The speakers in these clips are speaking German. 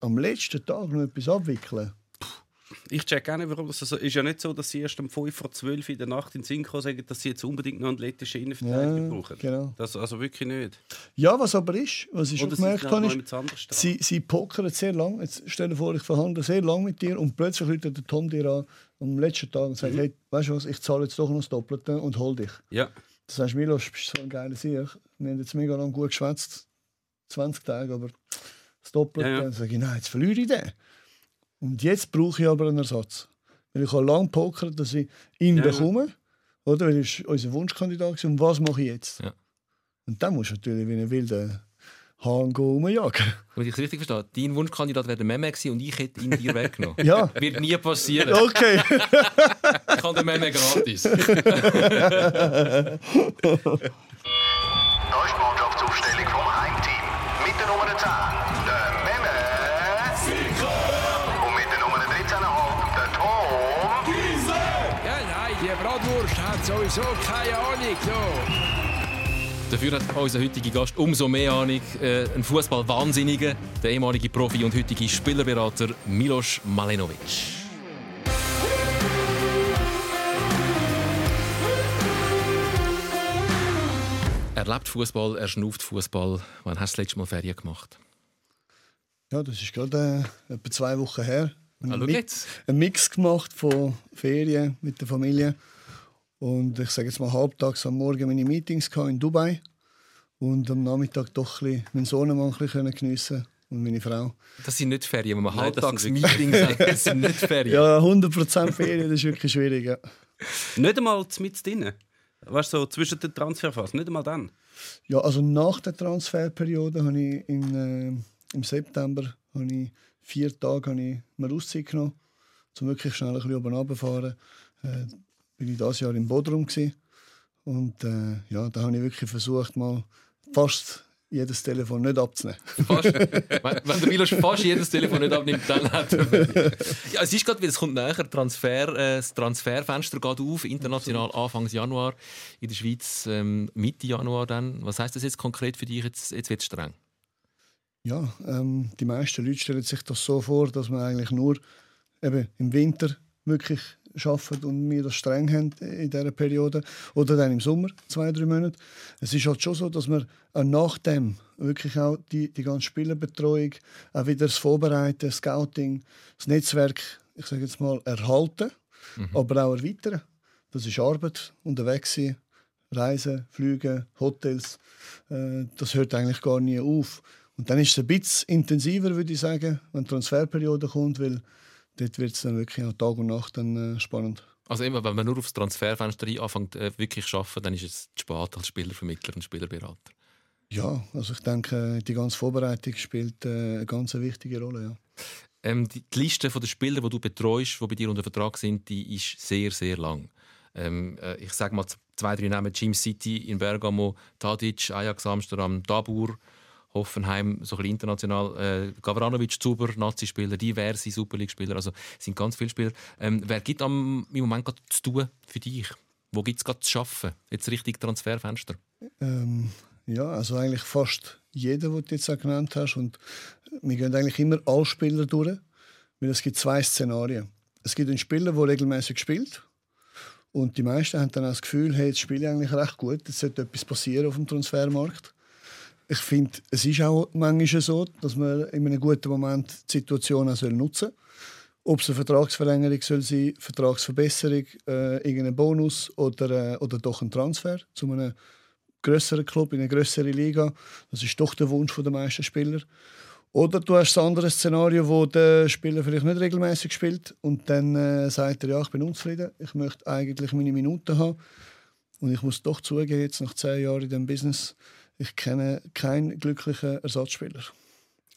am letzten Tag noch etwas abwickeln. Ich check gerne, warum das so ist. ja nicht so, dass sie erst um 5 vor 12 in der Nacht in Synchro sagen, dass sie jetzt unbedingt noch einen lettischen Innenverteidiger Ja, brauchen. genau. Das also wirklich nicht. Ja, was aber ist, was ich schon Oder sie gemerkt habe, ist, sie, sie pokern sehr lang. Jetzt stell dir vor, ich verhandle sehr lang mit dir und plötzlich ruft der Tom dir an am letzten Tag und sagt, Mhm. hey, weißt du was, ich zahle jetzt doch noch das Doppelte und hol dich. Ja. Das heißt, Milos, du bist so ein geiler Sieg. Wir haben jetzt mega lang gut geschwätzt, 20 Tage, aber das Doppelte. Ja, ja. Dann sage ich, nein, jetzt verliere ich den. Und jetzt brauche ich aber einen Ersatz. Weil ich habe lange pokert, dass ich ihn Ja, bekomme. Oder? Weil ist unser Wunschkandidat gewesen. Und was mache ich jetzt? Und dann musst du natürlich wie ein wilder Hahn rumjagen. Wenn ich es richtig verstehe, dein Wunschkandidat wäre der Meme gewesen und ich hätte ihn dir weggenommen. Ja. Wird nie passieren. Okay. Ich kann den Meme gratis. sowieso keine Ahnung. So. Dafür hat unser heutiger Gast umso mehr Ahnung. Äh, ein Fußball-Wahnsinniger, der ehemalige Profi und heutige Spielerberater Milos Malenovic. Er lebt Fußball, er schnauft Fußball. Wann hast du das letzte Mal Ferien gemacht? Ja, das ist gerade äh, etwa zwei Wochen her. Ah, schau Mi- jetzt. einen Mix gemacht von Ferien mit der Familie. Und ich sage jetzt mal halbtags am Morgen meine Meetings in Dubai. Und am Nachmittag doch ein bisschen meinen Sohnemann ein bisschen geniessen und meine Frau. Das sind nicht Ferien, wenn man Nein, das sind Halbtagsmeetings hat. Das sind nicht Ferien. Ja, 100% Ferien, das ist wirklich schwierig. Ja. Nicht einmal mit drinnen. Weißt du, so zwischen den Transferphasen. Nicht einmal dann. Ja, also nach der Transferperiode habe ich in, äh, im September habe ich vier Tage habe ich mir Auszeit genommen, um wirklich schnell ein bisschen oben runterzufahren. Äh, bin ich dieses Jahr im Bodrum gewesen. und äh, ja, da habe ich wirklich versucht mal fast jedes Telefon nicht abzunehmen. Fast. wenn, wenn der Milos fast jedes Telefon nicht abnimmt, dann hat er. Ja, es ist gerade, es kommt näher. Transfer, äh, das Transferfenster geht auf, international Anfang Januar, in der Schweiz ähm, Mitte Januar dann. Was heißt das jetzt konkret für dich? Jetzt, jetzt wird es streng. Ja, ähm, die meisten Leute stellen sich das so vor, dass man eigentlich nur eben im Winter wirklich arbeiten und wir das streng haben in dieser Periode. Oder dann im Sommer, zwei, drei Monate. Es ist halt schon so, dass wir auch nach dem wirklich auch die, die ganze Spielerbetreuung, auch wieder das Vorbereiten, das Scouting, das Netzwerk, ich sage jetzt mal, erhalten, aber auch erweitern. Das ist Arbeit, unterwegs sein, Reisen, Flüge, Hotels. Äh, das hört eigentlich gar nie auf. Und dann ist es ein bisschen intensiver, würde ich sagen, wenn die Transferperiode kommt, weil dort wird es dann wirklich auch Tag und Nacht dann, äh, spannend. Also immer, wenn man nur aufs Transferfenster anfängt, äh, wirklich zu arbeiten, dann ist es zu spät als Spielervermittler und Spielerberater. Ja, also ich denke, die ganze Vorbereitung spielt äh, eine ganz wichtige Rolle. Ja. Ähm, die, die Liste der Spieler, die du betreust, die bei dir unter Vertrag sind, die ist sehr, sehr lang. Ähm, äh, ich sage mal zwei, drei Namen: Jim City in Bergamo, Tadic, Ajax Amsterdam, Dabur, Hoffenheim, so ein international, äh, Gavranovic, Zuber, Nazi-Spieler, diverse Super League-Spieler. Also sind ganz viele Spieler. Ähm, wer gibt am, im Moment gerade zu tun für dich? Wo gibt es gerade zu arbeiten? Jetzt richtig Transferfenster. Ähm, ja, also eigentlich fast jeder, den du jetzt auch genannt hast. Und wir gehen eigentlich immer alle Spieler durch, weil es gibt zwei Szenarien. Es gibt einen Spieler, der regelmäßig spielt. Und die meisten haben dann auch das Gefühl, hey, jetzt spiele ich eigentlich recht gut, jetzt sollte etwas passieren auf dem Transfermarkt. Ich finde, es ist auch manchmal so, dass man in einem guten Moment die Situation auch nutzen soll. Ob es eine Vertragsverlängerung soll sein, Vertragsverbesserung, äh, irgendein Bonus oder, äh, oder doch ein Transfer zu einem größeren Club, in eine größere Liga. Das ist doch der Wunsch der meisten Spieler. Oder du hast das andere Szenario, wo der Spieler vielleicht nicht regelmäßig spielt und dann äh, sagt er, ja, ich bin unzufrieden, ich möchte eigentlich meine Minuten haben. Und ich muss doch zugeben, jetzt nach zehn Jahren in diesem Business, ich kenne keinen glücklichen Ersatzspieler.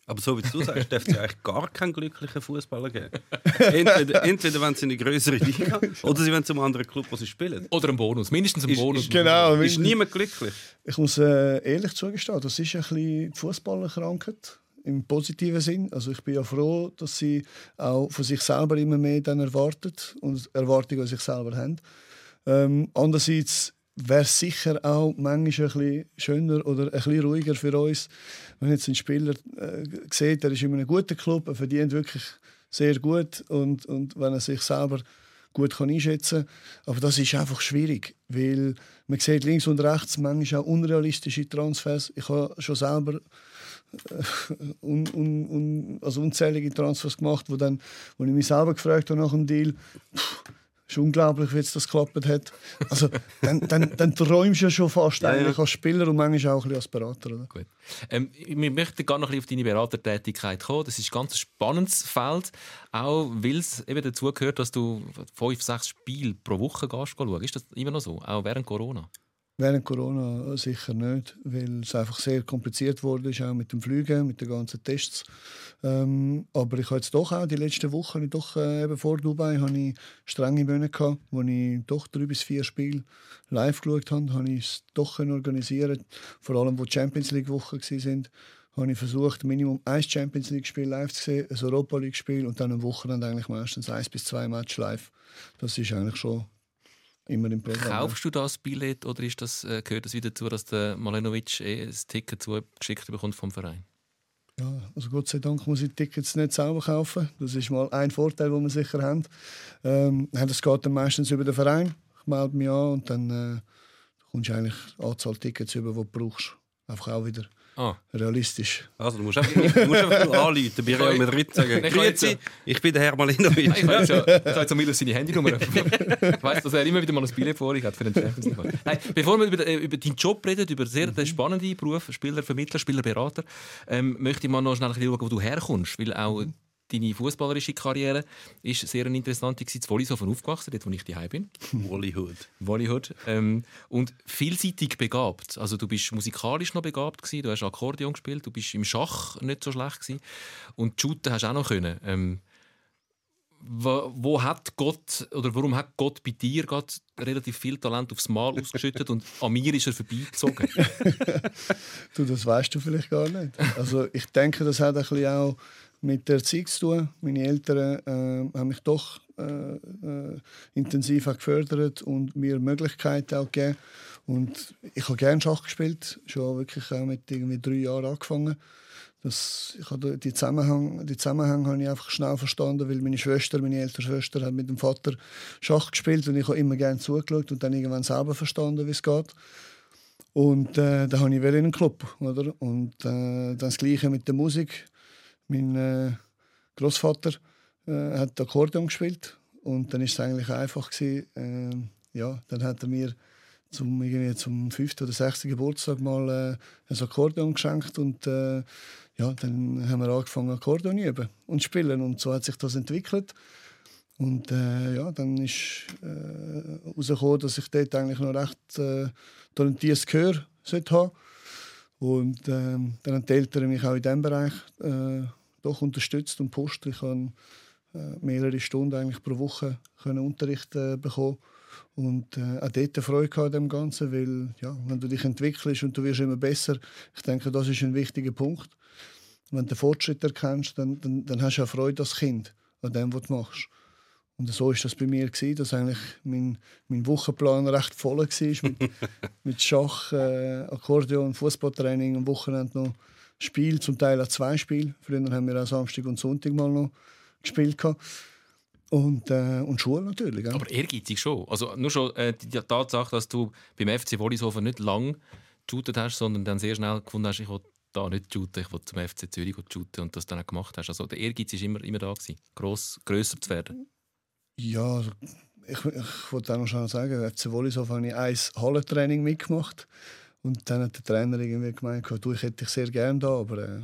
Aber so wie du sagst, dürfte es ja eigentlich gar keinen glücklichen Fußballer geben. Entweder, entweder wenn sie in eine größere Liga oder sie wollen zum anderen Club, wo sie spielen. Oder ein Bonus, mindestens ein Ist- Bonus. ist- Genau, Ist niemand glücklich. Ich muss äh, ehrlich zugestehen, das ist ein bisschen die Fußballerkrankheit im positiven Sinn. Also ich bin ja froh, dass sie auch von sich selber immer mehr dann erwartet und Erwartungen an sich selber haben. Ähm, andererseits wäre sicher auch manchmal ein schöner oder ein ruhiger für uns, wenn jetzt ein Spieler äh, sieht, er ist in einem guten Club, er verdient wirklich sehr gut und, und wenn er sich selber gut kann einschätzen kann. Aber das ist einfach schwierig, weil man sieht links und rechts manchmal auch unrealistische Transfers. Ich habe schon selber äh, un, un, un, also unzählige Transfers gemacht, wo, dann, wo ich mich selber gefragt habe nach dem Deal, pff, ist unglaublich, wie jetzt das geklappt hat. Also, dann, dann, dann träumst du ja schon fast Ja, ja. eigentlich als Spieler und manchmal auch ein bisschen als Berater. Oder? Gut. Ähm, wir möchten gerne noch ein bisschen auf deine Beratertätigkeit kommen. Das ist ein ganz spannendes Feld, auch weil es eben dazu gehört, dass du fünf, sechs Spiele pro Woche gehst schauen. Ist das immer noch so, auch während Corona? Während Corona sicher nicht, weil es einfach sehr kompliziert wurde, ist auch mit dem Fliegen, mit den ganzen Tests. Ähm, aber ich habe jetzt doch auch die letzten Wochen, doch äh, eben vor Dubai, habe ich strenge Monate gehabt, wo ich doch drei bis vier Spiele live geschaut habe, habe ich es doch organisieren. Vor allem, wo Champions League Wochen sind, habe ich versucht, Minimum ein Champions League Spiel live zu sehen, ein Europa League Spiel und dann am Wochenende eigentlich meistens eins bis zwei Matches live. Das ist eigentlich schon immer im Programm. Kaufst du das Billett oder ist das, äh, gehört das wieder dazu, dass der Malenovic eh ein Ticket zugeschickt bekommt vom Verein? Ja, also Gott sei Dank muss ich Tickets nicht selber kaufen. Das ist mal ein Vorteil, den wir sicher haben. Ähm, das geht dann meistens über den Verein. Ich melde mich an und dann äh, kommst du eigentlich Anzahl Tickets über, die du brauchst. Einfach auch wieder Ah, realistisch. Also, du musst einfach, du musst einfach nur anrufen, bei Real Madrid sagen, Ich kann jetzt- Grüezi, ich bin der Herr Malinovic. ich weiß ja, jetzt hat Milo seine Handynummer. ich weiss, dass er immer wieder mal ein Billett vorliegt hat für den Champions League. Hey, bevor wir über, äh, über deinen Job reden, über sehr den spannenden Beruf, Spieler, Vermittler, Spielerberater, ähm, möchte ich mal noch schnell schauen, wo du herkommst, weil auch deine fußballerische Karriere ist sehr eine interessante gewesen. In Wollishofen aufgewachsen, dort wo ich daheim bin. Hollywood. Wollyhood. Ähm, und vielseitig begabt. Also du bist musikalisch noch begabt gewesen, du hast Akkordeon gespielt, du bist im Schach nicht so schlecht gewesen und shooten hast du auch noch können. Ähm, wo, wo hat Gott oder warum hat Gott bei dir gerade relativ viel Talent aufs Mal ausgeschüttet und an mir ist er vorbeigezogen? Du, das weißt du vielleicht gar nicht. Also ich denke, das hat ein bisschen auch mit der Zeit zu tun. Meine Eltern äh, haben mich doch äh, äh, intensiv gefördert und mir Möglichkeiten auch gegeben. Und ich habe gerne Schach gespielt, schon wirklich auch mit irgendwie drei Jahren angefangen. Das, ich habe die Zusammenhang, die Zusammenhänge habe ich einfach schnell verstanden, weil meine Schwester, meine ältere Schwester, hat mit dem Vater Schach gespielt und ich habe immer gerne zugeschaut und dann irgendwann selber verstanden, wie es geht. Und äh, da habe ich wieder in einen Club, oder? Und äh, dann das Gleiche mit der Musik. Mein äh, Großvater äh, hat Akkordeon gespielt und dann ist es eigentlich einfach gewesen, äh, ja, dann hat er mir zum, irgendwie zum fünften oder sechsten Geburtstag mal äh, ein Akkordeon geschenkt und äh, ja, dann haben wir angefangen Akkordeon üben und spielen und so hat sich das entwickelt. Und äh, ja, dann ist äh, herausgekommen, dass ich dort eigentlich noch recht äh, talentiertes Gehör sollte haben. Und ähm, dann haben die Eltern mich auch in diesem Bereich äh, doch unterstützt und gepusht. Ich habe äh, mehrere Stunden eigentlich pro Woche können Unterricht äh, bekommen und äh, auch dort Freude an dem Ganzen, weil ja, wenn du dich entwickelst und du wirst immer besser, ich denke, das ist ein wichtiger Punkt. Wenn du den Fortschritt erkennst, dann, dann, dann hast du auch Freude als Kind an dem, was du machst. Und so ist das bei mir gewesen, dass eigentlich mein, mein Wochenplan recht voll war mit, mit Schach, äh, Akkordeon, Fußballtraining, am Wochenende noch Spiel, zum Teil auch zwei Spiele. Früher haben wir auch Samstag und Sonntag mal noch gespielt gehabt. und äh, und Schule natürlich. gell? Aber ehrgeizig schon. Also nur schon äh, die die Tatsache, dass du beim FC Wollishofen nicht lang geshootet hast, sondern dann sehr schnell gefunden hast, ich will da nicht shooten, ich will zum FC Zürich shooten und das dann auch gemacht hast. Also der Ehrgeiz war immer, immer da, gewesen, gross, grösser zu werden. Ja, also ich, ich wollte auch noch schnell sagen, FC Wollishofen habe ich ein Hallentraining mitgemacht. Und dann hat der Trainer irgendwie gemeint, du, ich hätte dich sehr gerne da, aber äh,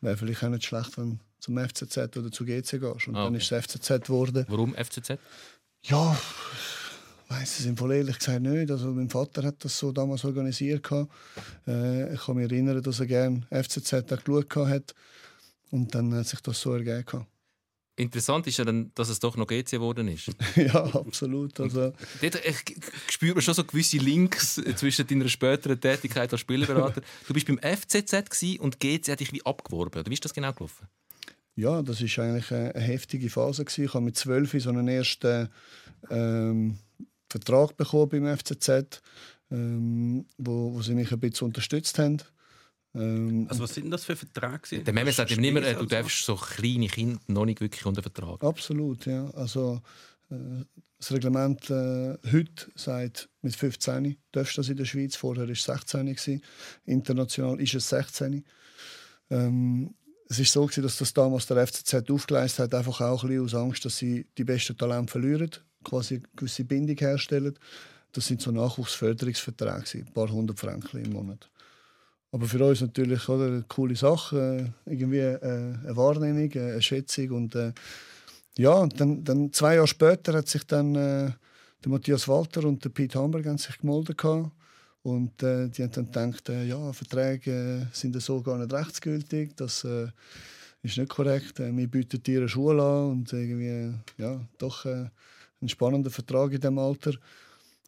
wäre vielleicht auch nicht schlecht, wenn du zum FCZ oder zu GC gehst. Und Ah, dann okay. ist es FCZ geworden. Warum FCZ? Ja, weiß es im Fall ehrlich gesagt nicht. Also mein Vater hat das so damals organisiert. Äh, ich kann mich erinnern, dass er gerne FCZ auch geschaut hat. Und dann hat sich das so ergeben. Interessant ist ja dann, dass es doch noch GC geworden ist. ja, absolut. Also, Dort äh, spürt man schon so gewisse Links äh, zwischen deiner späteren Tätigkeit als Spielerberater. Du bist beim FCZ und GC hat dich wie abgeworben. Oder wie ist das genau gelaufen? Ja, das ist eigentlich eine, eine heftige Phase. Gewesen. Ich habe mit zwölf so einen ersten ähm, Vertrag bekommen beim FCZ. ähm, wo, wo sie mich ein bisschen unterstützt haben. Ähm, Also was sind das für Verträge? Der Meme sagt ihm immer, du darfst so kleine Kinder noch nicht wirklich unter Vertrag. Absolut, ja. Also äh, das Reglement äh, heute sagt, mit 15 darfst du das in der Schweiz. Vorher war es 16. Gewesen. International ist es 16. Ähm, es ist so, gewesen, dass das damals der FCZ aufgeleistet hat, einfach auch ein bisschen aus Angst, dass sie die besten Talente verlieren, quasi eine gewisse Bindung herstellen. Das sind so Nachwuchsförderungsverträge, gewesen, ein paar hundert Franken im Monat. Aber für uns natürlich oder, eine coole Sache, äh, irgendwie äh, eine Wahrnehmung, äh, eine Schätzung und äh, ja, und dann, dann zwei Jahre später hat sich dann äh, der Matthias Walter und der Pete Hamburg haben sich gemeldet gehabt. und äh, die haben dann gedacht, ja, Verträge sind so gar nicht rechtsgültig, das ist nicht korrekt. Wir bieten dir eine Schule an und irgendwie ja, doch ein spannender Vertrag in dem Alter.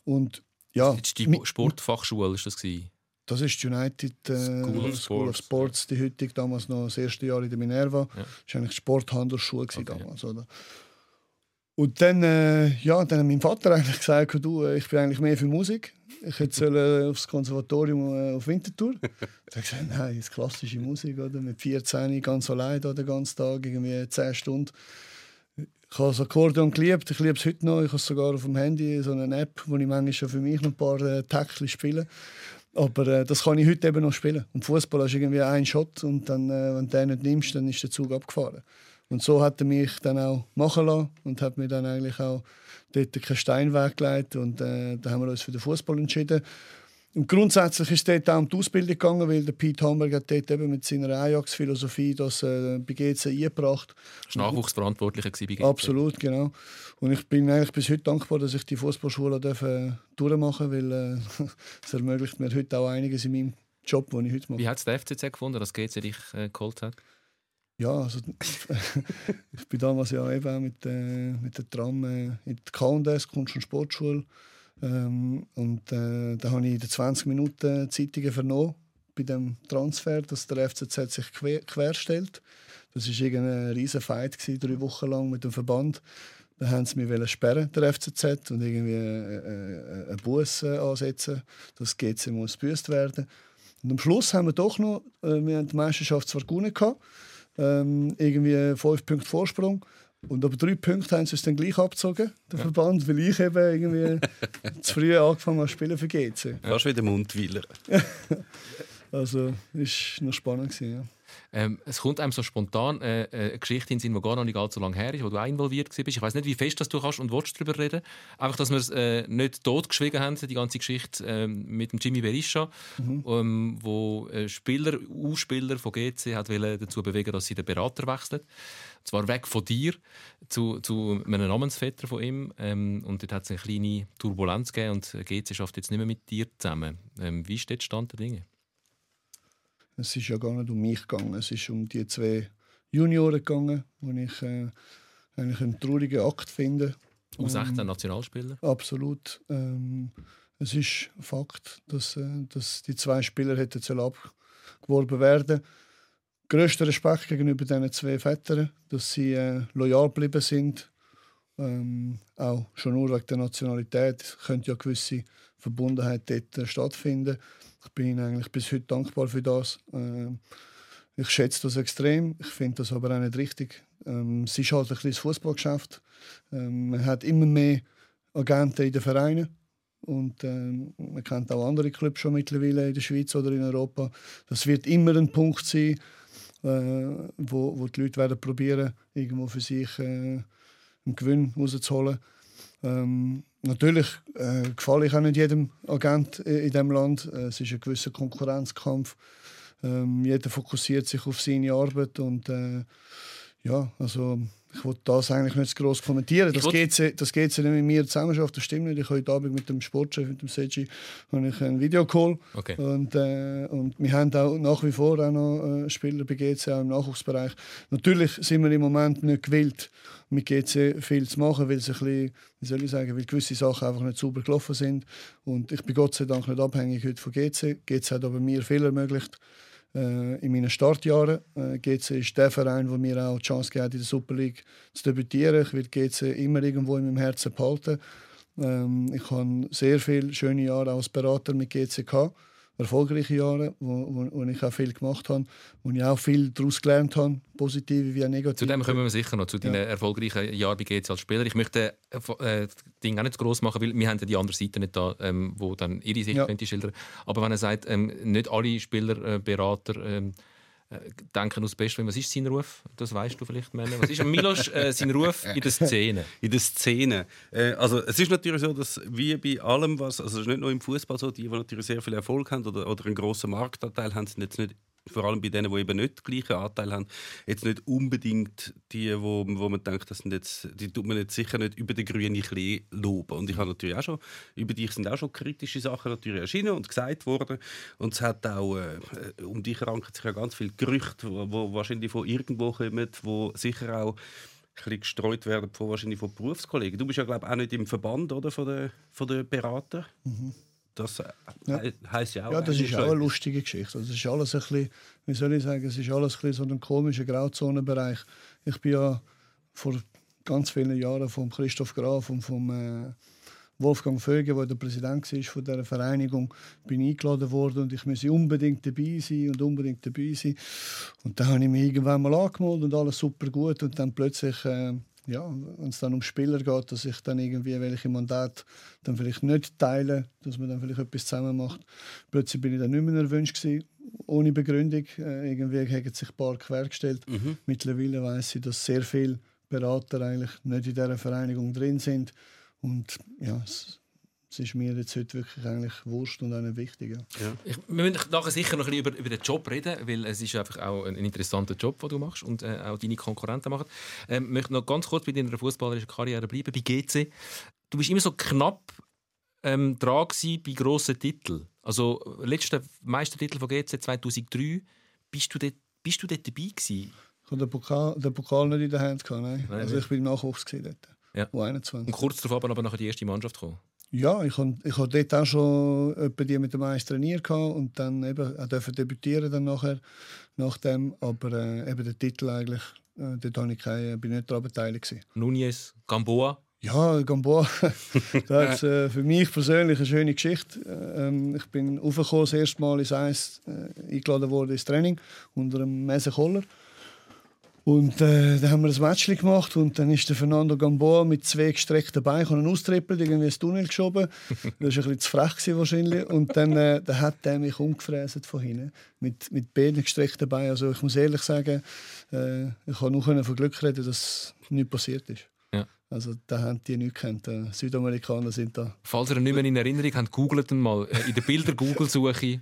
Und ja, die Sportfachschule ist das gewesen. Das ist die United äh, School of School of Sports. Die heutige, damals noch das erste Jahr in der Minerva. Ja. Das war eigentlich die Sporthandelsschule Okay. damals. Oder? Und dann, äh, ja, dann hat mein Vater eigentlich gesagt, du, äh, ich bin eigentlich mehr für Musik. Ich hätte sollen aufs Konservatorium äh, auf Winterthur. Da habe ich gesagt, nein, das ist klassische Musik, oder? Mit 14 ganz allein da den ganzen Tag, irgendwie 10 Stunden. Ich habe das Akkordeon geliebt, ich liebe es heute noch. Ich habe sogar auf dem Handy so eine App, wo ich manchmal schon für mich noch ein paar äh, Tackchen spiele. Aber äh, das kann ich heute eben noch spielen. Und Fußball ist irgendwie ein Shot und dann, äh, wenn du den nicht nimmst, dann ist der Zug abgefahren. Und so hat er mich dann auch machen lassen und hat mir dann eigentlich auch dort keinen Stein weggelegt und äh, da haben wir uns für den Fußball entschieden. Und grundsätzlich ist dort auch um die Ausbildung gegangen, weil der Pete Hamburg hat dort eben mit seiner Ajax-Philosophie das äh, bei GC eingebracht. Das war Nachwuchsverantwortlicher bei GC. Absolut, genau. Und ich bin eigentlich bis heute dankbar, dass ich die Fußballschule äh, durchmachen darf, weil äh, es ermöglicht mir heute auch einiges in meinem Job, den ich heute mache. Wie hat es der FCZ gefunden, dass GC dich äh, geholt hat? Ja, also ich bin damals ja eben auch mit, äh, mit der Tram äh, in die KS, Kunst- und Sportschule. Ähm, und äh, da habe ich in den 20 Minuten Zeitungen vernommen bei dem Transfer, dass der FCZ sich quer, querstellt. Das war irgendein riesen Fight, gewesen, drei Wochen lang mit dem Verband. Da haben sie mich sperren, der FCZ, und irgendwie äh, einen Bus ansetzen, dass GC muss gebüßt werden. Und am Schluss haben wir doch noch, äh, wir haben die Meisterschaft zwar gewonnen gehabt, ähm, irgendwie fünf Punkte Vorsprung. Und aber drei Punkte haben sie uns dann gleich abgezogen, der Verband, weil ich eben irgendwie zu früh angefangen habe zu spielen für GC. Fast wie der Mundweiler. Also, es war noch spannend. Gewesen, ja. Ähm, es kommt einem so spontan äh, äh, eine Geschichte in den Sinn, die gar noch nicht allzu lange her ist, wo du auch involviert warst. Ich weiß nicht, wie fest das du kannst und willst darüber reden. Einfach, dass wir es äh, nicht totgeschwiegen haben, die ganze Geschichte ähm, mit dem Jimmy Berisha, ähm, wo äh, Spieler, U-Spieler von GC hat dazu bewegen, dass sie den Berater wechseln. Und zwar weg von dir zu, zu einem Namensvetter von ihm. Ähm, und dort hat es eine kleine Turbulenz gegeben und GC schafft jetzt nicht mehr mit dir zusammen. Ähm, wie der Stand der Dinge? Es ist ja gar nicht um mich gegangen, es ist um die zwei Junioren gegangen, wo ich äh, eigentlich einen traurigen Akt finde. U16 Nationalspieler? Absolut. Ähm, es ist ein Fakt, dass, äh, dass die zwei Spieler hätten abgeworben werden. Größter Respekt gegenüber diesen zwei Vätern, dass sie äh, loyal geblieben sind. Ähm, auch schon nur wegen der Nationalität könnte ja eine gewisse Verbundenheit dort äh, stattfinden. Ich bin ihnen eigentlich bis heute dankbar für das. Ähm, ich schätze das extrem. Ich finde das aber auch nicht richtig. Ähm, es ist halt ein kleines Fußballgeschäft. Ähm, man hat immer mehr Agenten in den Vereinen. Und ähm, man kennt auch andere Clubs schon mittlerweile in der Schweiz oder in Europa. Das wird immer ein Punkt sein, äh, wo, wo die Leute werden probieren, irgendwo für sich äh, einen Gewinn rauszuholen. Ähm, natürlich äh, gefalle ich auch nicht jedem Agent in diesem Land. Äh, es ist ein gewisser Konkurrenzkampf. Ähm, jeder fokussiert sich auf seine Arbeit und äh, ja, also ich wollte das eigentlich nicht zu gross kommentieren. Das geht das geht sie nicht mit mir zusammen das stimmt nicht. Ich habe heute Abend mit dem Sportchef, mit dem Seji, habe ich einen Videocall Okay. und, äh, und wir haben auch nach wie vor auch noch äh, Spieler bei GC auch im Nachwuchsbereich. Natürlich sind wir im Moment nicht gewillt, mit GC viel zu machen, weil, es ein bisschen, wie soll ich sagen, weil gewisse Sachen einfach nicht sauber gelaufen sind. Und ich bin Gott sei Dank nicht abhängig heute von GC. GC hat aber mir viel ermöglicht in meinen Startjahren. Äh, GC ist der Verein, der mir auch die Chance gegeben hat, in der Super League zu debütieren. Ich werde GC immer irgendwo in meinem Herzen behalten. Ähm, ich habe sehr viele schöne Jahre als Berater mit GC gehabt. Erfolgreiche Jahre, wo, wo, wo ich auch viel gemacht habe, wo ich auch viel daraus gelernt habe, positive wie auch negative. Zu dem kommen wir sicher noch, zu deinen erfolgreichen Jahren bei GC als Spieler. Ich möchte äh, äh, das Ding auch nicht zu gross machen, weil wir haben ja die andere Seite nicht da, ähm, wo dann ihre Sicht Ja. könnte schildern. Aber wenn er sagt, ähm, nicht alle Spieler, äh, ähm, äh, denken aus Bestwillen. Was ist sein Ruf? Das weißt du vielleicht, Männer. Was ist Milos äh, sein Ruf in der Szene? in der Szene. Äh, also es ist natürlich so, dass wie bei allem was, also es ist nicht nur im Fußball so, die, die natürlich sehr viel Erfolg haben oder, oder einen grossen Marktanteil haben, sind jetzt nicht vor allem bei denen, die eben nicht den gleichen Anteil haben, jetzt nicht unbedingt die, wo, wo man denkt, das sind jetzt, die tut man jetzt sicher nicht über den grünen Klee loben. Und ich habe natürlich auch schon, über dich sind auch schon kritische Sachen natürlich erschienen und gesagt worden. Und es hat auch, äh, um dich ranken sich ja ganz viele Gerüchte, wo wahrscheinlich von irgendwo kommen, wo sicher auch ein gestreut werden von, wahrscheinlich von Berufskollegen. Du bist ja, glaube ich, auch nicht im Verband oder, von der, von Berater. Das äh, he- heisst ja auch. Ja, das ist auch eine lustige Geschichte. Also, es ist alles ein bisschen, wie soll ich sagen, es ist alles ein bisschen so ein komischer Grauzonenbereich. Ich bin ja vor ganz vielen Jahren von Christoph Graf und vom äh, Wolfgang Vöge, der der Präsident war von dieser Vereinigung, bin eingeladen worden und ich müsse unbedingt dabei sein und unbedingt dabei sein. Und dann habe ich mich irgendwann mal angemeldet und alles super gut und dann plötzlich äh, ja, wenn es dann um Spieler geht, dass ich dann irgendwie welche Mandate dann vielleicht nicht teile, dass man dann vielleicht etwas zusammen macht. Plötzlich bin ich dann nicht mehr erwünscht gewesen, ohne Begründung. Äh, irgendwie haben sich ein paar quergestellt. Mittlerweile weiß ich, dass sehr viele Berater eigentlich nicht in dieser Vereinigung drin sind. Und ja, es, es ist mir jetzt heute wirklich eigentlich wurscht und auch nicht wichtig. Ja. Ich, wir müssen nachher sicher noch ein bisschen über, über den Job reden, weil es ist einfach auch ein interessanter Job, den du machst und äh, auch deine Konkurrenten machen. Ähm, ich möchte noch ganz kurz bei deiner fußballerischen Karriere bleiben, bei GC. Du bist immer so knapp ähm, dran gewesen bei grossen Titeln. Also letzter Meistertitel von GC 2003. Bist du dort, bist du dort dabei gewesen? Ich hatte den Pokal, den Pokal nicht in der Hand. Gehabt, nein. Nein, also ich bin im Nachwuchs gewesen dort. Ja. Wo 21. Und kurz darauf aber nachher die erste Mannschaft gekommen. Ja, ich habe ich hab dort auch schon etwa die mit dem Eis trainiert und dann eben auch dürfen debütieren dann nachher, nach dem. Aber äh, eben der Titel eigentlich, äh, dort habe ich keine, bin nicht daran beteiligt. Nunez, Gamboa. Ja, Gamboa, das ist äh, für mich persönlich eine schöne Geschichte. Äh, ähm, ich bin aufgekommen, das erste Mal ins Eis äh, eingeladen worden ins Training unter dem Messe Koller. Und äh, dann haben wir ein Match gemacht und dann ist der Fernando Gamboa mit zwei gestreckten Beinen und austrippelt, irgendwie ins Tunnel geschoben. Das war ein bisschen zu frech gewesen wahrscheinlich. Und dann, äh, dann hat er mich umgefräst von hinten mit, mit beiden gestreckten Beinen. Also ich muss ehrlich sagen, äh, ich kann nur von Glück reden, dass nichts passiert ist. Ja. Also da haben die nichts gekannt. Die Südamerikaner sind da. Falls ihr nicht mehr in Erinnerung habt, googelt mal. Äh, In der Bilder-Google-Suche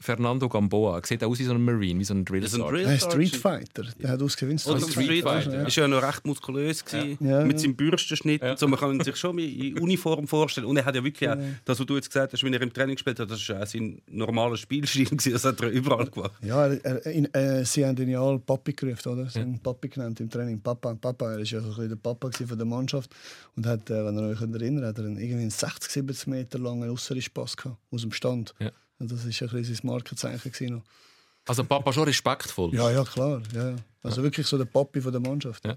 Fernando Gamboa. Sieht aus wie so ein Marine, wie so ein Drill Das ist ein Sergeant. Drill Ein Street Fighter, der hat ausgewinnt. Oder Street Street Fighter, ja. Ist ja noch recht muskulös gewesen, Ja, mit seinem Bürstenschnitt. Ja. So, man kann sich schon in Uniform vorstellen. Und er hat ja wirklich auch, das, was du jetzt gesagt hast, wenn er im Training gespielt hat, das war auch sein normaler Spielstil. gewesen. Das hat er überall gemacht. Ja, er, er, ihn, äh, sie haben ihn ja alle Papi gerufen, oder? Sie haben ihn Papi genannt im Training. Papa, Papa. Er war ja so ein bisschen der Papa von der Mannschaft. Und hat, äh, wenn ihr euch erinnert, hat er einen, irgendwie einen 60, 70 Meter langen Ausserpass gehabt, aus dem Stand. Und das war ein bisschen sein Markenzeichen. Gewesen. Also Papa schon respektvoll. Ja, ja, klar. Ja. ja. Also wirklich so der Papi von der Mannschaft. Ja.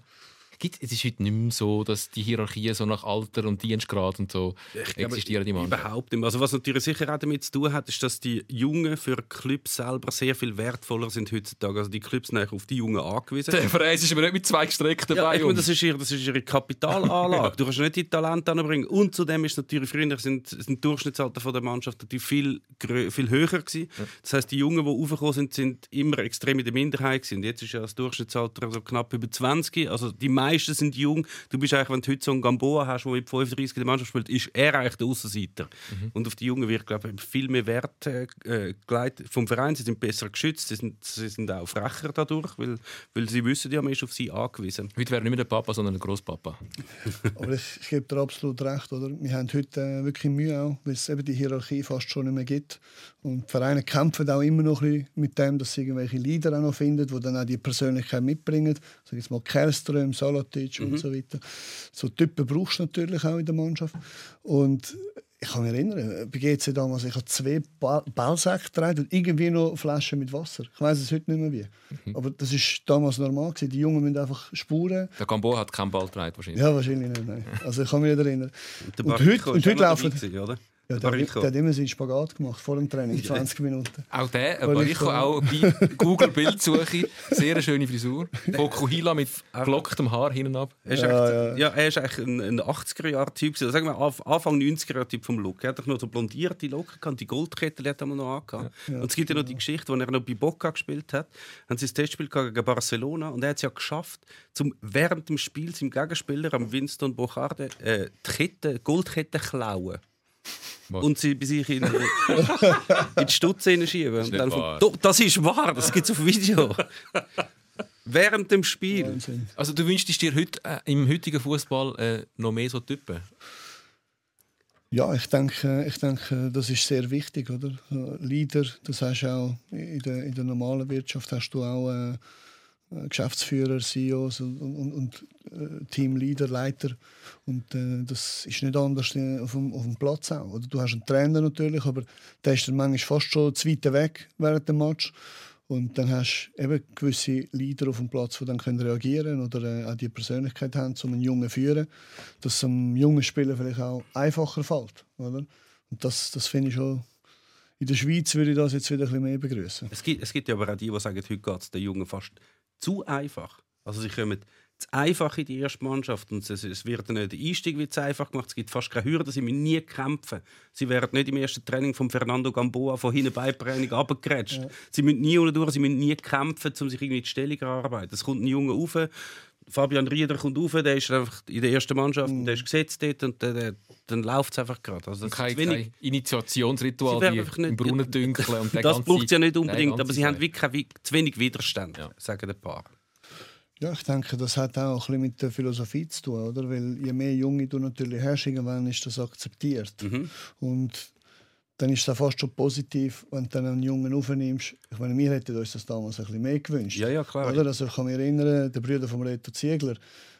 Gibt, es ist heute nicht mehr so, dass die Hierarchien so nach Alter und Dienstgrad und so glaube, existieren Mannschaft. Überhaupt nicht mehr. Also was natürlich sicher auch damit zu tun hat, ist, dass die Jungen für Clubs selber sehr viel wertvoller sind heutzutage. Also die Clubs sind eigentlich auf die Jungen angewiesen. Der Verein ist aber nicht mit zwei gestreckten Ja, Beinen. das ist ihre, das ist ihre Kapitalanlage. Du kannst nicht die Talente anbringen. Und zudem ist natürlich früher sind, sind die Durchschnittsalter von der Mannschaft natürlich viel, viel höher gewesen. Das heißt, die Jungen, die aufgekommen sind, sind immer extrem in der Minderheit gewesen. Jetzt ist ja das Durchschnittsalter so knapp über 20. Also die meisten sind jung. Du bist eigentlich, wenn du heute so einen Gamboa hast, der mit 35 in der Mannschaft spielt, ist er eigentlich der Aussenseiter. Und auf die Jungen wird, glaube ich, viel mehr Wert äh, gelegt vom Verein. Sie sind besser geschützt, sie sind, sie sind auch frecher dadurch, weil, weil sie wissen ja, man ist auf sie angewiesen. Heute wäre nicht mehr der Papa, sondern der Großpapa. Aber ich, ich gebe dir absolut recht. Oder? Wir haben heute äh, wirklich Mühe, auch, weil es eben die Hierarchie fast schon nicht mehr gibt. Und die Vereine kämpfen auch immer noch ein bisschen mit dem, dass sie irgendwelche Leader auch noch finden, die dann auch die Persönlichkeit mitbringen. Sag jetzt mal Kerström, Salatic und so weiter. So Typen brauchst du natürlich auch in der Mannschaft. Und ich kann mich erinnern, bei GC damals, ich habe zwei ba Ballsäcke getragen und irgendwie noch Flaschen mit Wasser. Ich weiß es heute nicht mehr wie. Mhm. Aber das ist damals normal gewesen. Die Jungen müssen einfach spuren. Der Gambo hat keinen Ball getragen wahrscheinlich. Ja, wahrscheinlich nicht. Nein. Also ich kann mich nicht erinnern. Der Und Barrico heute, und auch heute laufen. gewesen, oder? Ja, Der der, hat immer seinen Spagat gemacht vor dem Training, 20 Minuten. Auch der. Barrico, auch bei Google Bildsuche, sehr eine schöne Frisur. Fokuhila mit gelocktem Haar hinten ab. Er ist, Ja, echt, ja. er ist eigentlich ein, ein 80er-Jahre-Typ. gewesen. Sagen wir Anf- Anfang 90er-Jahre-Typ vom Look. Er hat doch noch so blondierte Locken gehabt, die Goldkette hat er noch angehabt. und es gibt ja noch die Geschichte, als er noch bei Boca gespielt hat, haben sie das Testspiel gegen Barcelona und er hat es ja geschafft, zum während dem Spiel seinem Gegenspieler, am Winston Bocharde, äh, die Kette, Goldkette klauen. Was? Und sie bei sich in, in die Stutze hineinschieben. Und nicht dann wahr. von, das ist wahr, das gibt es auf Video. während dem Spiel. Wahnsinn. Also du wünschst dir heute, äh, im heutigen Fußball äh, noch mehr so Typen? Ja, ich denke, ich denke, das ist sehr wichtig, oder? Äh, Leader, das hast du auch in der, in der normalen Wirtschaft hast du auch äh, Geschäftsführer, CEOs und, und, und äh, Teamleader, Leiter. Und äh, das ist nicht anders äh, auf dem, auf dem Platz auch. Oder? Du hast einen Trainer natürlich, aber der ist dann manchmal fast schon zu weit weg während dem Match. Und dann hast du eben gewisse Leader auf dem Platz, die dann können reagieren oder äh, auch die Persönlichkeit haben, um einen Jungen zu führen, dass es einem jungen Spieler vielleicht auch einfacher fällt. Oder? Und das, das finde ich schon. In der Schweiz würde ich das jetzt wieder ein bisschen mehr begrüßen. Es gibt, es gibt ja aber auch die, die sagen, heute geht es den Jungen fast zu einfach. Also sie kommen zu einfach in die erste Mannschaft und es, wird nicht der Einstieg wird zu einfach gemacht. Es gibt fast keine Hürden, sie müssen nie kämpfen. Sie werden nicht im ersten Training von Fernando Gamboa von hinten Beitraining abgegrätscht. Sie müssen nie unten durch, sie müssen nie kämpfen, um sich irgendwie die Stellung zu erarbeiten. Es kommt ein Junge rauf, Fabian Rieder kommt rauf, der ist einfach in der ersten Mannschaft, und der ist gesetzt dort und der, der, dann läuft es einfach gerade. Also das Kein, ist wenig. kein Initiationsritual wie einfach nicht- im Brunnen dünkeln. Und Das ganze- braucht es ja nicht unbedingt, aber sie haben wirklich zu wenig Widerstand, Ja. sagen ein paar. Ja, ich denke, das hat auch ein bisschen mit der Philosophie zu tun, oder? Weil je mehr Junge du natürlich hast, irgendwann ist das akzeptiert. Und dann ist es fast schon positiv, wenn du dann einen Jungen aufnimmst. Ich meine, wir hätten uns das damals ein bisschen mehr gewünscht. Ja, ja, klar. Oder? Also ich kann mich erinnern, der Bruder von Reto Ziegler,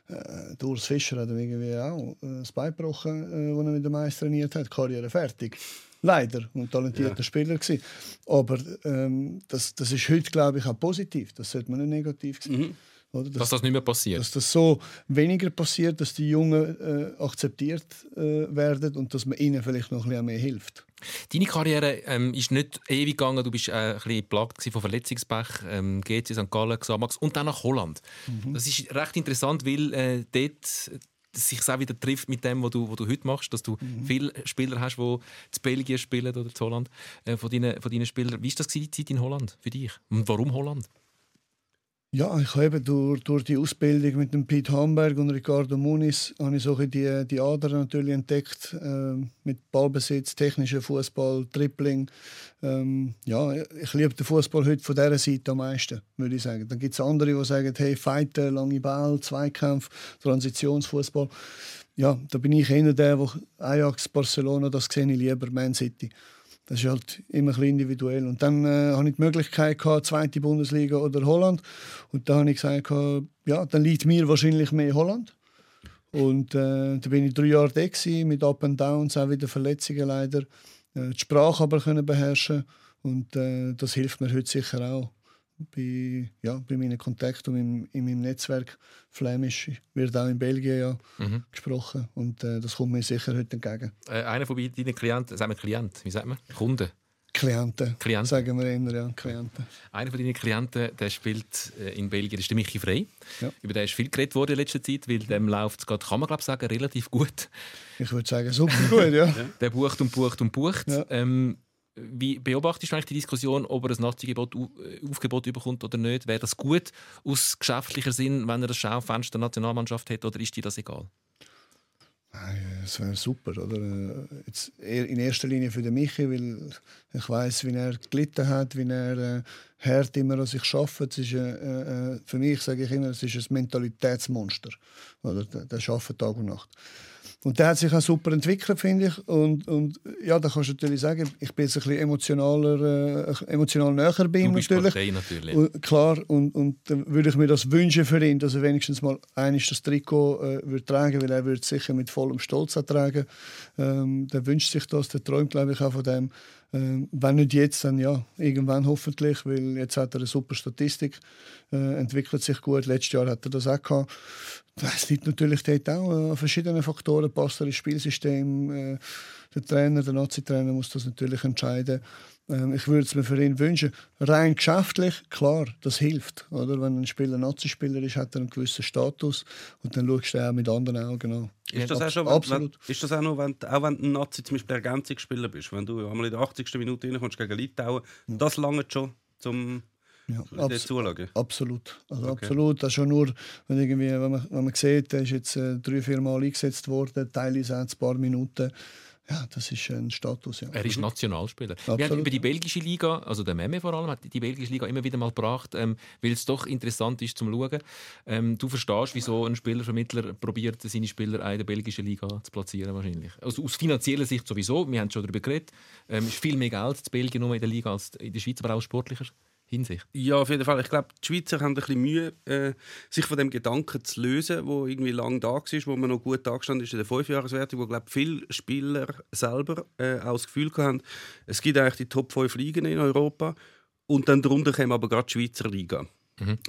äh, der Urs Fischer hat irgendwie auch äh, das Bein gebrochen, äh, als er mit dem Meister trainiert hat. Karriere fertig. Leider. Und talentierter Spieler gewesen. Aber ähm, das, das ist heute, glaube ich, auch positiv. Das sollte man nicht negativ sehen. Oder? Dass das nicht mehr passiert. dass das so weniger passiert, dass die Jungen äh, akzeptiert äh, werden und dass man ihnen vielleicht noch ein bisschen mehr hilft. Deine Karriere ähm, ist nicht ewig gegangen. Du bist äh, ein bisschen plagt von Verletzungspech. Ähm, GC St. Gallen, Xamax und dann nach Holland. Das ist recht interessant, weil äh, dort sich auch wieder trifft mit dem, was du, was du heute machst, dass du viele Spieler hast, die zu Belgien spielen oder zu Holland, äh, von, deinen, von deinen Spielern. Wie war das die Zeit in Holland für dich? Und warum Holland? Ja, ich habe durch, durch die Ausbildung mit dem Pete Hamberg und Ricardo Muniz habe ich so die, die Adern natürlich entdeckt äh, mit Ballbesitz, technischer Fußball, Dribbling. Ähm, ja, ich liebe den Fußball heute von dieser Seite am meisten, würde ich sagen. Dann gibt es andere, die sagen, hey, Fighten, lange Ball, Zweikampf, Transitionsfußball. Ja, da bin ich eher der, der Ajax, Barcelona, das sehe ich lieber, Man City. Das ist halt immer ein individuell. Und dann äh, hatte ich die Möglichkeit, gehabt, zweite Bundesliga oder Holland. Und da habe ich gesagt, gehabt, ja, dann liegt mir wahrscheinlich mehr Holland. Und äh, da bin ich drei Jahre da gewesen, mit Up and Downs, auch wieder Verletzungen leider. Äh, die Sprache aber können beherrschen und äh, das hilft mir heute sicher auch bei, ja, bei meinen Kontakten und in, in meinem Netzwerk. Flämisch wird auch in Belgien ja gesprochen und äh, das kommt mir sicher heute entgegen. Äh, einer von deinen Klienten, sagen wir Klient, wie sagt man? Kunden. Klienten, Klienten. sagen wir eher, ja, Klienten. Einer von deinen Klienten der spielt äh, in Belgien, das ist der Michi Frey. Ja. Über den ist viel geredet worden in letzter Zeit, weil dem läuft es gerade, kann man glaube sagen, relativ gut. Ich würde sagen, super gut, ja. Der bucht und bucht und bucht. Ja. Ähm, wie beobachtest du eigentlich die Diskussion, ob er ein Nazi-Gebot, au- äh, Aufgebot bekommt oder nicht? Wäre das gut aus geschäftlicher Sinn, wenn er das Schaufenster der Nationalmannschaft hat, oder ist dir das egal? Es wäre super, oder? Äh, Jetzt in erster Linie für den Michi, weil ich weiß, wie er gelitten hat, wie er äh, hart immer an sich äh, äh, für mich sage ich immer, es ist ein Mentalitätsmonster. Oder, der, der arbeitet Tag und Nacht. Und der hat sich auch super entwickelt, finde ich. Und, und ja, da kannst du natürlich sagen, ich bin jetzt ein bisschen emotionaler, äh, emotional näher bei ihm natürlich. Partei natürlich. Und, klar, und, und dann würde ich mir das wünschen für ihn, dass er wenigstens mal eines das Trikot äh, würde tragen, weil er würde es sicher mit vollem Stolz tragen. Ähm, der wünscht sich das, der träumt, glaube ich, auch von dem. Ähm, wenn nicht jetzt, dann ja, irgendwann hoffentlich, weil jetzt hat er eine super Statistik, äh, entwickelt sich gut. Letztes Jahr hat er das auch gehabt. Das liegt natürlich dort auch an verschiedenen Faktoren. Passt er ins Spielsystem? Äh, der Trainer, der Nazi-Trainer muss das natürlich entscheiden. Ähm, ich würde es mir für ihn wünschen. Rein geschäftlich, klar, das hilft. Oder? Wenn ein Spieler Nazi-Spieler ist, hat er einen gewissen Status und dann schaust du auch mit anderen Augen an. Ist das, auch schon, wenn, absolut. Wenn, ist das auch noch, wenn, auch wenn du ein Nazi zum Beispiel Ergänzungsspieler bist, wenn du einmal in der 80. Minute reinkommst gegen Litauen, das lange schon zum Ja, abs Zulage? absolut. Also Okay. absolut. Das ist schon nur, wenn, irgendwie, wenn, man, wenn man sieht, der ist jetzt äh, drei, vier Mal eingesetzt worden, teilweise ein paar Minuten. Ja, das ist ein Status. Ja. Er ist Nationalspieler. Wir haben Absolut. über die belgische Liga, also der Meme vor allem, hat die belgische Liga immer wieder mal gebracht, ähm, weil es doch interessant ist zum Schauen. Ähm, du verstehst, wieso ein Spielervermittler probiert, seine Spieler in der belgischen Liga zu platzieren wahrscheinlich. Also aus finanzieller Sicht sowieso, wir haben schon darüber geredet, ähm, ist viel mehr Geld in Belgien nur in der Liga als in der Schweiz, aber auch sportlicher Hinsicht. Ja, auf jeden Fall. Ich glaube, die Schweizer haben ein bisschen Mühe, äh, sich von dem Gedanken zu lösen, wo irgendwie lang da war, wo man noch gut angestanden ist in der Fünfjahreswertung, wo glaube viele Spieler selber äh, auch das Gefühl haben, es gibt eigentlich die Top 5 Ligen in Europa und dann darunter kommen aber gerade die Schweizer Liga.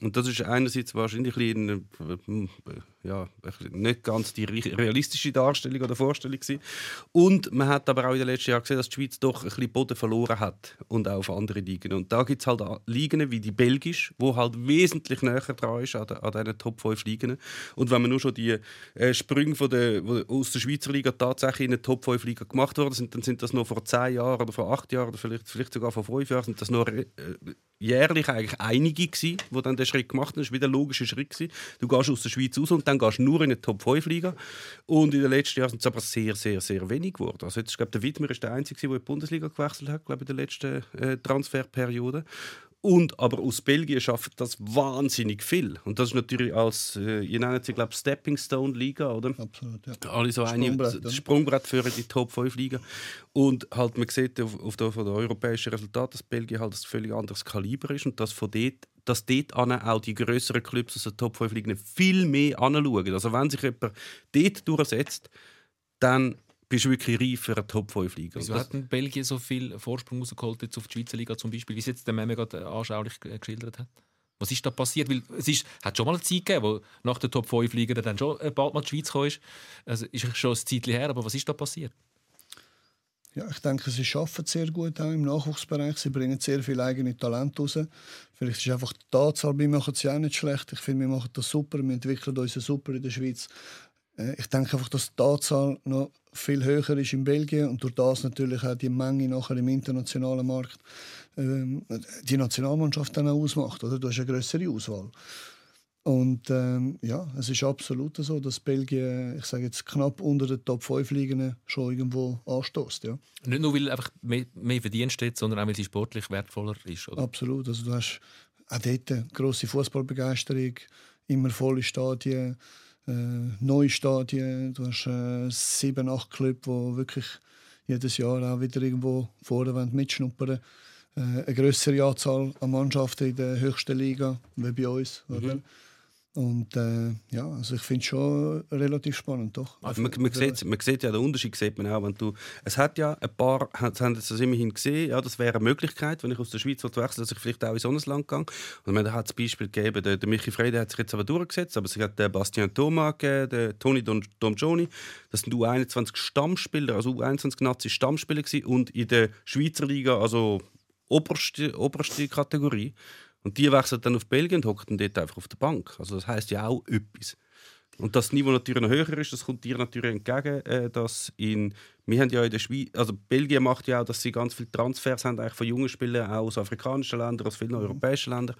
Und das ist einerseits wahrscheinlich ein bisschen, äh, ja, nicht ganz die re- realistische Darstellung oder Vorstellung gewesen. Und man hat aber auch in den letzten Jahren gesehen, dass die Schweiz doch ein bisschen Boden verloren hat und auch auf andere Ligen. Und da gibt es halt Ligen wie die belgisch, wo halt wesentlich näher dran ist an, den- an diesen Top 5 Ligen. Und wenn man nur schon die äh, Sprünge von der, aus der Schweizer Liga tatsächlich in eine Top 5 Liga gemacht worden sind, dann sind das noch vor 10 Jahren oder vor 8 Jahren oder vielleicht, vielleicht sogar vor 5 Jahren, sind das nur äh, jährlich eigentlich einige gewesen, die dann den Schritt gemacht haben. Das war wieder ein logischer Schritt. Gewesen. Du gehst aus der Schweiz raus und dann gehst du nur in eine Top-5-Liga. Und in den letzten Jahren sind es aber sehr, sehr, sehr wenig geworden. Also jetzt, ich glaube, der Widmer ist der Einzige, der in die Bundesliga gewechselt hat, glaube ich, in der letzten äh, Transferperiode. Und aber aus Belgien schafft das wahnsinnig viel. Und das ist natürlich als, äh, ihr nennt sie, glaube Stepping Stone Liga, oder? Absolut, ja. alle so eine Sprungbrett, das oder? Sprungbrett für die Top 5 Liga. Und halt, man sieht auf, auf der, von den europäischen Resultaten, dass Belgien halt ein völlig anderes Kaliber ist und dass von dort dass dort auch die größeren Clubs aus der Top 5 Ligen viel mehr anschauen. Also wenn sich jemand dort durchsetzt, dann bist du wirklich reif für eine Top 5 Liga. Wieso hat denn Belgien so viel Vorsprung rausgeholt jetzt auf die Schweizer Liga zum Beispiel, wie es jetzt der Meme gerade äh, anschaulich geschildert hat? Was ist da passiert? Weil es ist, hat schon mal eine Zeit gegeben, wo nach der Top 5 Liga dann schon äh, bald mal die Schweiz ist. Also ist schon ein Zeitchen her, aber was ist da passiert? Ja, ich denke, sie arbeiten sehr gut auch im Nachwuchsbereich. Sie bringen sehr viel eigene Talent raus. Vielleicht ist einfach die Anzahl, wir machen es ja auch nicht schlecht. Ich finde, wir machen das super, wir entwickeln uns super in der Schweiz. Äh, Ich denke einfach, dass die Anzahl noch viel höher ist in Belgien und durch das natürlich auch die Menge nachher im internationalen Markt ähm, die Nationalmannschaft dann auch ausmacht. Oder? Du hast eine größere Auswahl. Und ähm, ja, es ist absolut so, dass Belgien, ich sage jetzt knapp unter den Top 5 Ligen schon irgendwo anstößt. Ja. Nicht nur, weil einfach mehr, mehr verdient steht, sondern auch, weil sie sportlich wertvoller ist. Oder? Absolut. Also du hast auch dort eine grosse Fußballbegeisterung, immer volle Stadien, äh, neue Stadien. Du hast äh, sieben, acht Clubs, die wirklich jedes Jahr auch wieder irgendwo vorne wollen mitschnuppern äh, Eine größere Anzahl an Mannschaften in der höchsten Liga, wie bei uns. Oder? Und äh, ja, also ich finde es schon relativ spannend, doch. Also man, man, sieht, man sieht ja den Unterschied, sieht man auch, wenn du, es hat ja ein paar, hat- haben das immerhin gesehen, ja, das wäre eine Möglichkeit, wenn ich aus der Schweiz wechsle, dass ich vielleicht auch in so ein Land gehe. Und man hat das Beispiel gegeben, der, der Michi Freyde hat sich jetzt aber durchgesetzt, aber es hat den Bastien Thomas gegeben, den Toni Don, das sind U21 Stammspieler, also U21 Nazi Stammspieler und in der Schweizer Liga, also oberste, oberste Kategorie. Und die wechseln dann auf Belgien und hocken dort einfach auf der Bank. Also das heißt ja auch etwas. Und das Niveau natürlich noch höher ist, das kommt dir natürlich entgegen, äh, dass in, wir haben ja in der Schweiz, also Belgien macht ja auch, dass sie ganz viele Transfers haben eigentlich von jungen Spielern auch aus afrikanischen Ländern, aus vielen europäischen Ländern,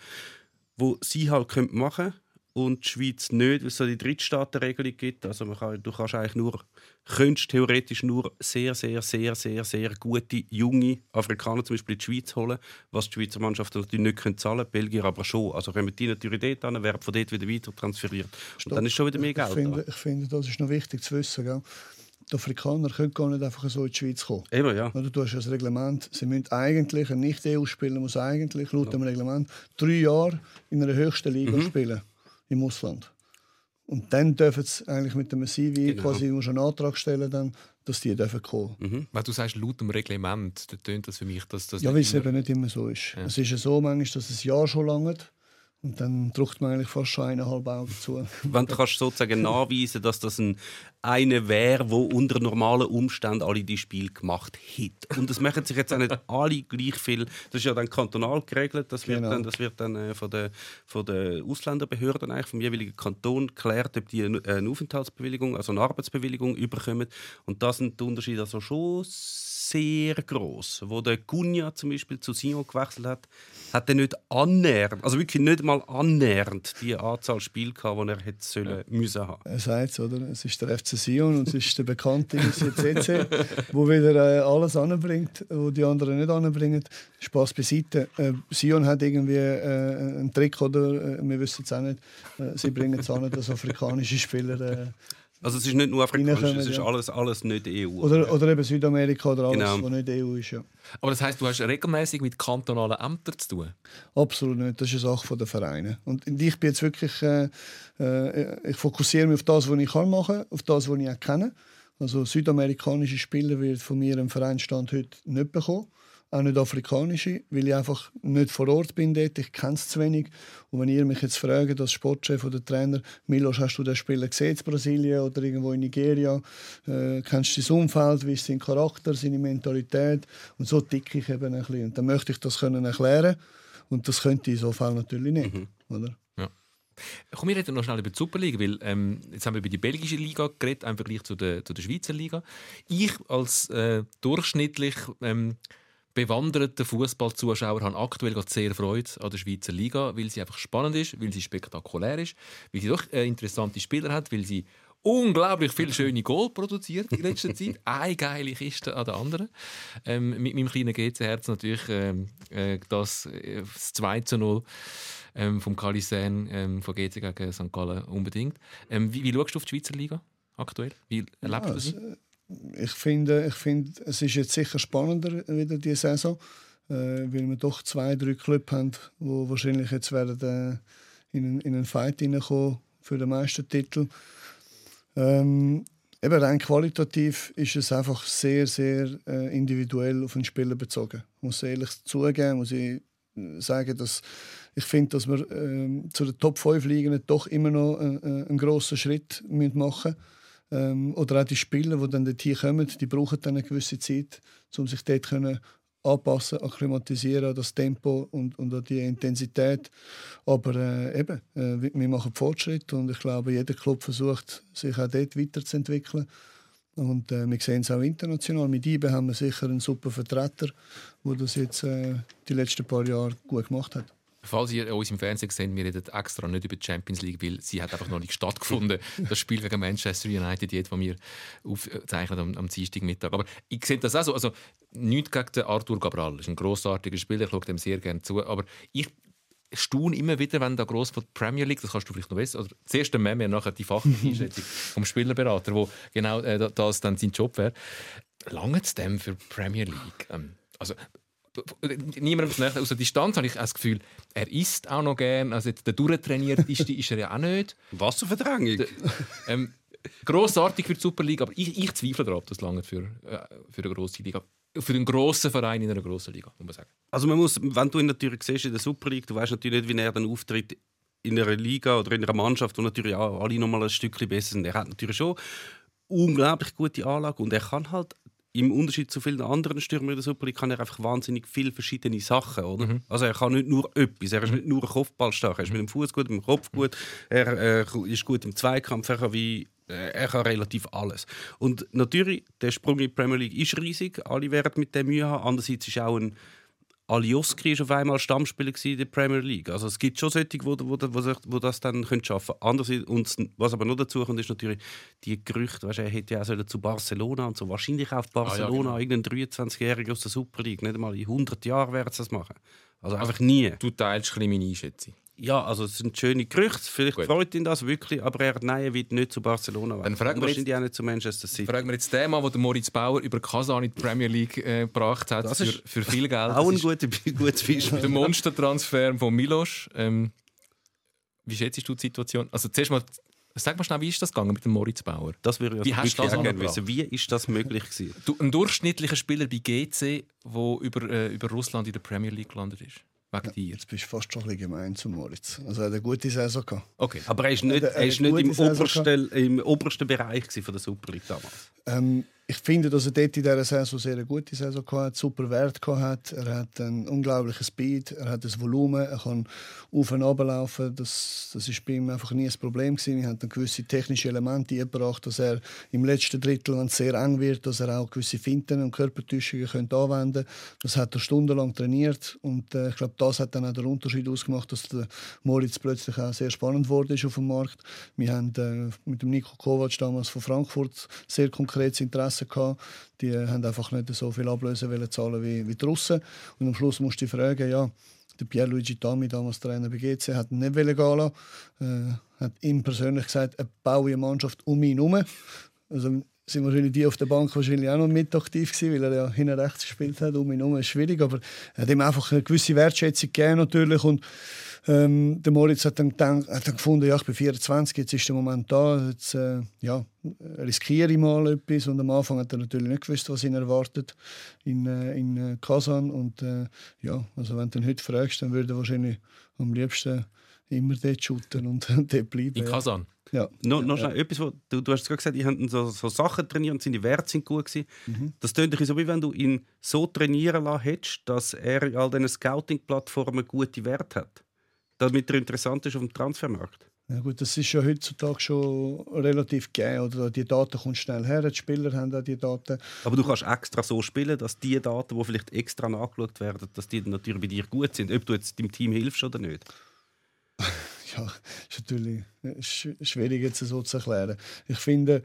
wo sie halt können machen und die Schweiz nicht, weil es so die Drittstaatenregelung gibt. Also man kann, du kannst eigentlich nur, könntest theoretisch nur sehr, sehr, sehr, sehr, sehr gute junge Afrikaner zum Beispiel in die Schweiz holen, was die Schweizer Mannschaft natürlich nicht können zahlen, Belgier aber schon. Also kommen die natürlich dort an, werden von dort wieder weiter transferiert. Und dann ist schon wieder mehr Geld. Ich finde, ich finde, das ist noch wichtig zu wissen. Gell? Die Afrikaner können gar nicht einfach so in die Schweiz kommen. Eben, ja. Du hast ja das Reglement, sie müssen eigentlich, ein Nicht-EU-Spieler muss eigentlich laut dem Reglement drei Jahre in einer höchsten Liga spielen, im Ausland. Und dann dürfen sie eigentlich mit dem CV Genau. quasi musst einen Antrag stellen, dann, dass die dürfen kommen. Wenn du sagst, laut dem Reglement, dann tönt das für mich, dass das Ja, weil es eben nicht immer so ist. Es ist ja so manchmal, dass es ein Jahr schon langt und dann drückt man eigentlich fast schon eineinhalb Augen zu. Wenn du kannst sozusagen nachweisen dass das ein einer wäre, der unter normalen Umständen alle die Spiele gemacht hat. Und das machen sich jetzt auch nicht alle gleich viel. Das ist ja dann kantonal geregelt. Das wird Genau. dann, das wird dann äh, von den von der Ausländerbehörden eigentlich vom jeweiligen Kanton geklärt, ob die eine, eine Aufenthaltsbewilligung, also eine Arbeitsbewilligung überkommen. Und da sind die Unterschiede also schon sehr groß. Wo der Cunha zum Beispiel zu Sion gewechselt hat, hat er nicht annähernd, also wirklich nicht mal annähernd die Anzahl Spiele gehabt, die er hätte sollen, müssen haben. Er sagt es, oder? Es ist der FC Sion und es ist der bekannte ICCC, wo wieder äh, alles anbringt, wo die anderen nicht anbringen. Spaß beiseite. Äh, Sion hat irgendwie äh, einen Trick, oder? Äh, wir wissen es auch nicht. Äh, sie bringen es an, dass afrikanische Spieler äh, Also es ist nicht nur afrikanisch, es ist ja. alles, alles nicht EU. oder, oder eben Südamerika oder alles, Genau. was nicht EU ist. Ja. Aber das heißt, du hast regelmäßig mit kantonalen Ämtern zu tun. Absolut nicht. Das ist eine Sache der Vereine. Und ich bin jetzt wirklich, äh, äh, ich fokussiere mich auf das, was ich kann machen, auf das, was ich auch kenne. Also südamerikanische Spieler wird von mir im Vereinsstand heute nicht bekommen. Auch nicht afrikanische, weil ich einfach nicht vor Ort bin dort. Ich kenne es zu wenig. Und wenn ihr mich jetzt fragt, als Sportchef oder Trainer, Milos, hast du den Spieler gesehen in Brasilien oder irgendwo in Nigeria? Äh, kennst du sein Umfeld, wie ist sein Charakter, seine Mentalität? Und so ticke ich eben ein bisschen. Und dann möchte ich das können erklären und das könnte ich in so Fall natürlich nicht. Oder? Komm, wir reden noch schnell über die Superliga, weil ähm, jetzt haben wir über die belgische Liga geredet, im Vergleich zu der, zu der Schweizer Liga. Ich als äh, durchschnittlich ähm, bewanderter Fußballzuschauer habe aktuell gerade sehr Freude an der Schweizer Liga, weil sie einfach spannend ist, weil sie spektakulär ist, weil sie doch äh, interessante Spieler hat, weil sie unglaublich viele schöne Goal produziert in letzter Zeit. Eine geile Kiste an der anderen. Ähm, mit meinem kleinen GC-Herz natürlich ähm, äh, das, äh, das 2 zu 0 ähm, vom Kalisan ähm, von GC gegen St. Gallen unbedingt. Ähm, wie, wie schaust du auf die Schweizer Liga aktuell? Wie erlebst du das? Ich finde, ich finde, es ist jetzt sicher spannender wieder diese Saison, äh, weil wir doch zwei, drei Clubs haben, die wahrscheinlich jetzt werden äh, in, einen- in einen Fight hineinkommen für den Meistertitel. Ähm, eben rein qualitativ ist es einfach sehr, sehr äh, individuell auf den Spieler bezogen. Ich muss ehrlich zugeben, muss ich äh, sagen, dass ich finde, dass wir ähm, zu den Top 5 Ligen doch immer noch äh, äh, einen grossen Schritt machen müssen. Ähm, oder auch die Spieler, die dann dorthin kommen, die brauchen dann eine gewisse Zeit, um sich dort können anpassen, akklimatisieren an das Tempo und, und an die Intensität. Aber äh, eben, äh, wir machen Fortschritt und ich glaube, jeder Club versucht, sich auch dort weiterzuentwickeln. Und äh, wir sehen es auch international. Mit IBE haben wir sicher einen super Vertreter, der das jetzt äh, die letzten paar Jahre gut gemacht hat. Falls ihr uns im Fernsehen seht, wir reden extra nicht über die Champions League, weil sie hat einfach noch nicht stattgefunden. Das Spiel gegen Manchester United, jetzt, das wir aufzeichnen am, am Dienstagmittag. Aber ich sehe das auch so. Also, nichts gegen den Arthur Cabral. Das ist ein grossartiger Spieler, ich schaue dem sehr gerne zu. Aber ich staune immer wieder, wenn da gross von der Premier League, das kannst du vielleicht noch besser, oder zuerst dann Meme, nachher die fachliche Einschätzung vom Spielerberater, wo genau äh, das dann sein Job wäre. Lange es dem für die Premier League? Ähm, also, niemandem aus der Distanz habe ich das Gefühl, er isst auch noch gern. Also jetzt der durchtrainiert ist, ist er ja auch nicht. Wasserverdrängung. Ähm, grossartig für die Superliga, aber ich, ich zweifle daran, ob das lange für, äh, für eine grosse Liga. Für einen grossen Verein in einer grossen Liga, muss man sagen. Also man muss, wenn du ihn natürlich siehst in der Super League, du weißt natürlich nicht, wie er dann auftritt in einer Liga oder in einer Mannschaft, wo natürlich auch alle noch mal ein Stückchen besser sind. Er hat natürlich schon unglaublich gute Anlage und er kann halt im Unterschied zu vielen anderen Stürmern der Super League kann er einfach wahnsinnig viele verschiedene Sachen, oder? Also er kann nicht nur etwas, er ist nicht nur ein Kopfballstark, er ist mit dem Fuß gut, mit dem Kopf gut, er äh, ist gut im Zweikampf, er kann wie äh, er kann relativ alles. Und natürlich, der Sprung in die Premier League ist riesig, alle werden mit dem Mühe haben. Andererseits ist auch ein Alioski ist auf einmal Stammspieler in der Premier League. Also es gibt schon solche, wo, wo, wo, wo das dann können schaffen können. Und was aber noch dazu kommt, ist natürlich die Gerüchte, weißt, er hätte ja auch zu Barcelona und so. Wahrscheinlich auf Barcelona, Ah, ja, genau. irgendein 23-Jähriger aus der Super League. Nicht einmal in 100 Jahren werden sie das machen. Also einfach nie. Du teilst ein bisschen meine Einschätzung. Ja, also es sind schöne Gerüchte. Vielleicht Gut. freut ihn das wirklich, aber er nein, er wird nicht zu Barcelona. Dann wechseln. fragen Und wir jetzt- wahrscheinlich auch nicht zu Manchester City. Fragen wir jetzt den Mann, den Moritz Bauer über Kasan in die Premier League äh, gebracht hat, Das für, ist für viel Geld. Auch ein guter, gutes Beispiel. der Monstertransfer von Milos. Ähm, wie schätzt du die Situation? Also zuerst mal, sag mal schnell, wie ist das gegangen mit dem Moritz Bauer? Das würde ich Wie also hast du das gerne wissen. Wie ist das möglich gewesen? Du, ein durchschnittlicher Spieler bei GC, der über, äh, über Russland in der Premier League gelandet ist. Wegen dir. Jetzt bist du fast schon ein bisschen gemein zu Moritz. Also er hat eine gute Saison gehabt. Okay. Aber er ist nicht, Er- ist nicht im, obersten, im obersten Bereich von der Super League damals. Ähm, ich finde, dass er dort in dieser Saison sehr eine gute Saison gehabt hat, super Wert gehabt hat. Er hat einen unglaublichen Speed, er hat das Volumen, er kann auf und runter laufen. Das, das ist bei ihm einfach nie ein Problem gewesen. Wir haben dann gewisse technische Elemente eingebracht, dass er im letzten Drittel, wenn es sehr eng wird, dass er auch gewisse Finten und Körpertäuschungen könnte anwenden. Das hat er stundenlang trainiert und äh, ich glaube, das hat dann auch den Unterschied ausgemacht, dass der Moritz plötzlich auch sehr spannend wurde ist auf dem Markt. Wir haben äh, mit dem Nico Kovac damals von Frankfurt sehr konkretes Interesse gehabt. Die haben einfach nicht so viel Ablöse wollen zahlen wie, wie die Russen. Und am Schluss musst du dich fragen, ja, der Pierluigi Tami, damals Trainer bei GC, hat ihn nicht gehen lassen. Äh, hat ihm persönlich gesagt, er baue eine Mannschaft um ihn herum. Also sind wahrscheinlich die auf der Bank wahrscheinlich auch noch mit aktiv gewesen, weil er ja hinten rechts gespielt hat. Um ihn herum ist schwierig, aber er hat ihm einfach eine gewisse Wertschätzung gegeben natürlich und ähm, der Moritz hat dann, gedacht, hat dann gefunden, ja, ich bin 24, jetzt ist der Moment da, jetzt äh, ja, riskiere ich mal etwas. Und am Anfang hat er natürlich nicht gewusst, was ihn erwartet in, äh, in äh, Kasan. Und äh, ja, also wenn du ihn heute fragst, dann würde er wahrscheinlich am liebsten immer dort shooten und dort bleiben. In ja. Kasan. Ja. Noch, schnell etwas, wo, du, du hast gerade gesagt, die haben so, so Sachen trainiert und seine Werte sind gut gewesen. Mhm. Das tönt so, wie wenn du ihn so trainieren lassen hättest, dass er in all diesen Scouting-Plattformen gute Werte hat. Damit er interessant ist auf dem Transfermarkt. Ja gut, das ist ja heutzutage schon relativ gegeben. Oder die Daten kommen schnell her, die Spieler haben auch die Daten. Aber du kannst extra so spielen, dass die Daten, die vielleicht extra nachgeschaut werden, dass die natürlich bei dir gut sind, ob du jetzt deinem Team hilfst oder nicht. Ja, ist natürlich sch- schwierig jetzt so zu erklären. Ich finde,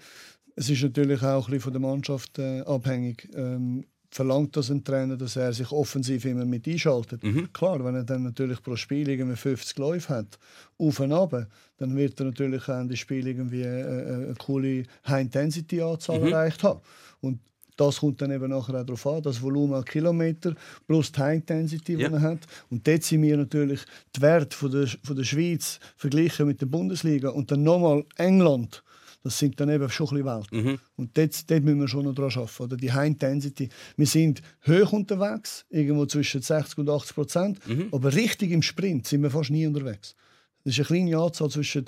es ist natürlich auch ein bisschen von der Mannschaft äh, abhängig. Ähm, verlangt das ein Trainer, dass er sich offensiv immer mit einschaltet. Klar, wenn er dann natürlich pro Spiel irgendwie 50 Läufe hat, auf und ab, dann wird er natürlich auch in den Spielen irgendwie äh, äh, eine coole High-Intensity-Anzahl erreicht haben. Und das kommt dann eben nachher auch darauf an, das Volumen an Kilometer plus die High-Intensity, die Ja. er hat. Und dort sind wir natürlich die Werte von der, von der Schweiz verglichen mit der Bundesliga und dann nochmal England. Das sind dann eben schon ein bisschen Welt. Und dort, dort müssen wir schon noch dran arbeiten. Oder die High Intensity. Wir sind hoch unterwegs, irgendwo zwischen 60 und 80 Prozent. Aber richtig im Sprint sind wir fast nie unterwegs. Das ist eine kleine Anzahl zwischen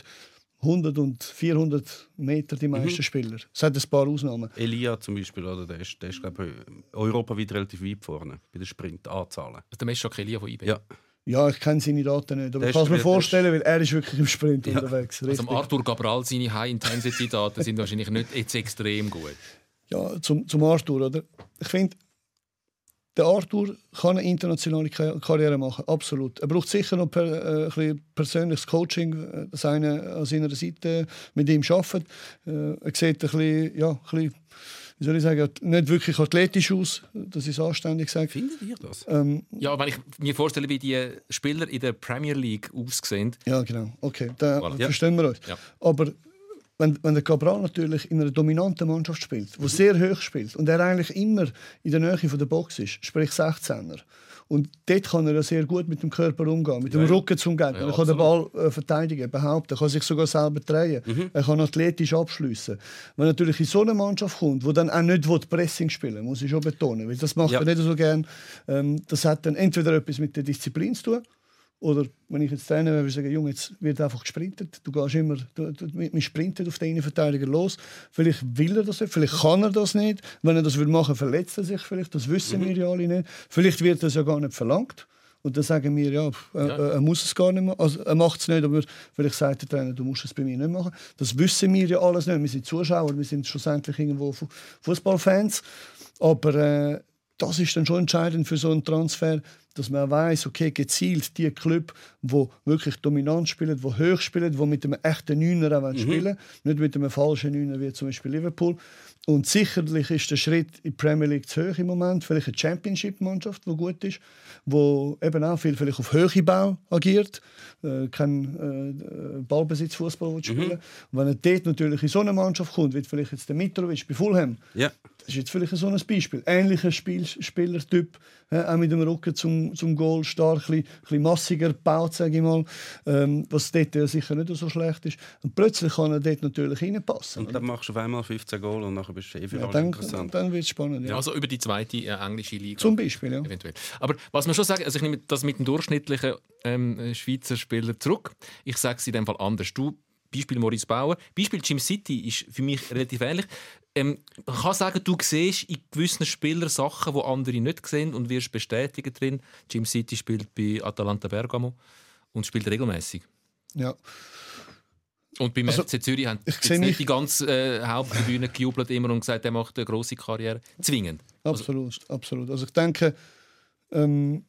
100 und 400 Meter die meisten Spieler. Es hat ein paar Ausnahmen. Elia zum Beispiel, oder? Der ist, der ist glaube ich, europaweit relativ weit vorne bei den Sprint-Anzahlen. Also der Messi Kelia von IB. Ja. Ja, ich kenne seine Daten nicht. Aber ich kann es mir vorstellen, weil er ist wirklich im Sprint Ja. unterwegs. Also Richtig. am Arthur Cabral seine High-Intensity-Daten sind wahrscheinlich nicht jetzt extrem gut. Ja, zum, zum Arthur, oder? Ich finde, der Arthur kann eine internationale Ka- Karriere machen, absolut. Er braucht sicher noch per, äh, ein bisschen persönliches Coaching, äh, dass einer an seiner Seite mit ihm arbeitet. Äh, er sieht ein bisschen, ja, ein bisschen, wie soll ich sagen, nicht wirklich athletisch aus, dass ich es anständig sage. Findet ihr das? Ähm, Ja, wenn ich mir vorstelle, wie die Spieler in der Premier League aussehen, Ja, genau. Okay, da Voilà. verstehen wir uns. Ja. Aber wenn, wenn der Cabral natürlich in einer dominanten Mannschaft spielt, Mhm. die sehr hoch spielt und er eigentlich immer in der Nähe von der Box ist, sprich 16er, und dort kann er sehr gut mit dem Körper umgehen, mit dem Rücken zum Gegner. Ja, er kann den Ball äh, verteidigen, behaupten, er kann sich sogar selber drehen, Mhm. er kann athletisch abschließen. Wenn er natürlich in so eine Mannschaft kommt, die dann auch nicht will Pressing spielen muss ich schon betonen, weil das macht Ja. er nicht so gern. Ähm, das hat dann entweder etwas mit der Disziplin zu tun, oder wenn ich jetzt Trainer wäre, würde ich sagen, Junge, jetzt wird einfach gesprintet. Du gehst immer, du, du, wir sprinten auf den Innenverteidiger los. Vielleicht will er das nicht, vielleicht kann er das nicht. Wenn er das will machen, verletzt er sich vielleicht. Das wissen wir ja alle nicht. Vielleicht wird das ja gar nicht verlangt. Und dann sagen wir, ja, äh, er muss es gar nicht machen. Also, er macht es nicht, aber vielleicht sagt der Trainer, du musst es bei mir nicht machen. Das wissen wir ja alles nicht. Wir sind Zuschauer, wir sind schlussendlich irgendwo Fu- Fußballfans. Aber äh, das ist dann schon entscheidend für so einen Transfer, dass man weiß, okay, gezielt die Club, wo wirklich dominant spielen, wo hoch spielen, wo mit einem echten Neuner auch Mhm. spielen, nicht mit einem falschen Neuner wie zum Beispiel Liverpool. Und sicherlich ist der Schritt in die Premier League zu hoch im Moment. Vielleicht eine Championship-Mannschaft, die gut ist, wo eben auch viel vielleicht auf Höhe Bau agiert, äh, kein äh, Ballbesitzfußball Mhm. spielen. Und wenn er dort natürlich in so eine Mannschaft kommt, wie vielleicht jetzt der Mitrovic bei Fulham, Ja. Das ist jetzt vielleicht so ein Beispiel. Ähnlicher Spiel Spielertyp, äh, auch mit dem Rücken zum, zum Goal, stark, ein bisschen massiger gebaut, sage ich mal, ähm, was dort ja sicher nicht so schlecht ist. Und plötzlich kann er dort natürlich reinpassen. Und dann machst du auf einmal 15 Goal und nachher bist du eh ja, dann interessant. dann wird es spannend. Ja. Also über die zweite äh, englische Liga. Zum Beispiel, ja. Eventuell. Aber was man schon sagen, also ich nehme das mit dem durchschnittlichen ähm, Schweizer Spieler zurück. Ich sage es in dem Fall anders. Du, Beispiel Maurice Bauer, Beispiel Jim City ist für mich relativ ähnlich. Ähm, man kann sagen, du siehst in gewissen Spielern Sachen, die andere nicht sehen und wirst bestätigen drin. Jim City spielt bei Atalanta Bergamo und spielt regelmäßig. ja. Und beim Also, FC Zürich haben ich jetzt nicht mich- die ganze äh, Haupttribüne gejubelt immer und gesagt, er macht eine grosse Karriere. Zwingend. Absolut, absolut. Also ich denke, ähm, ich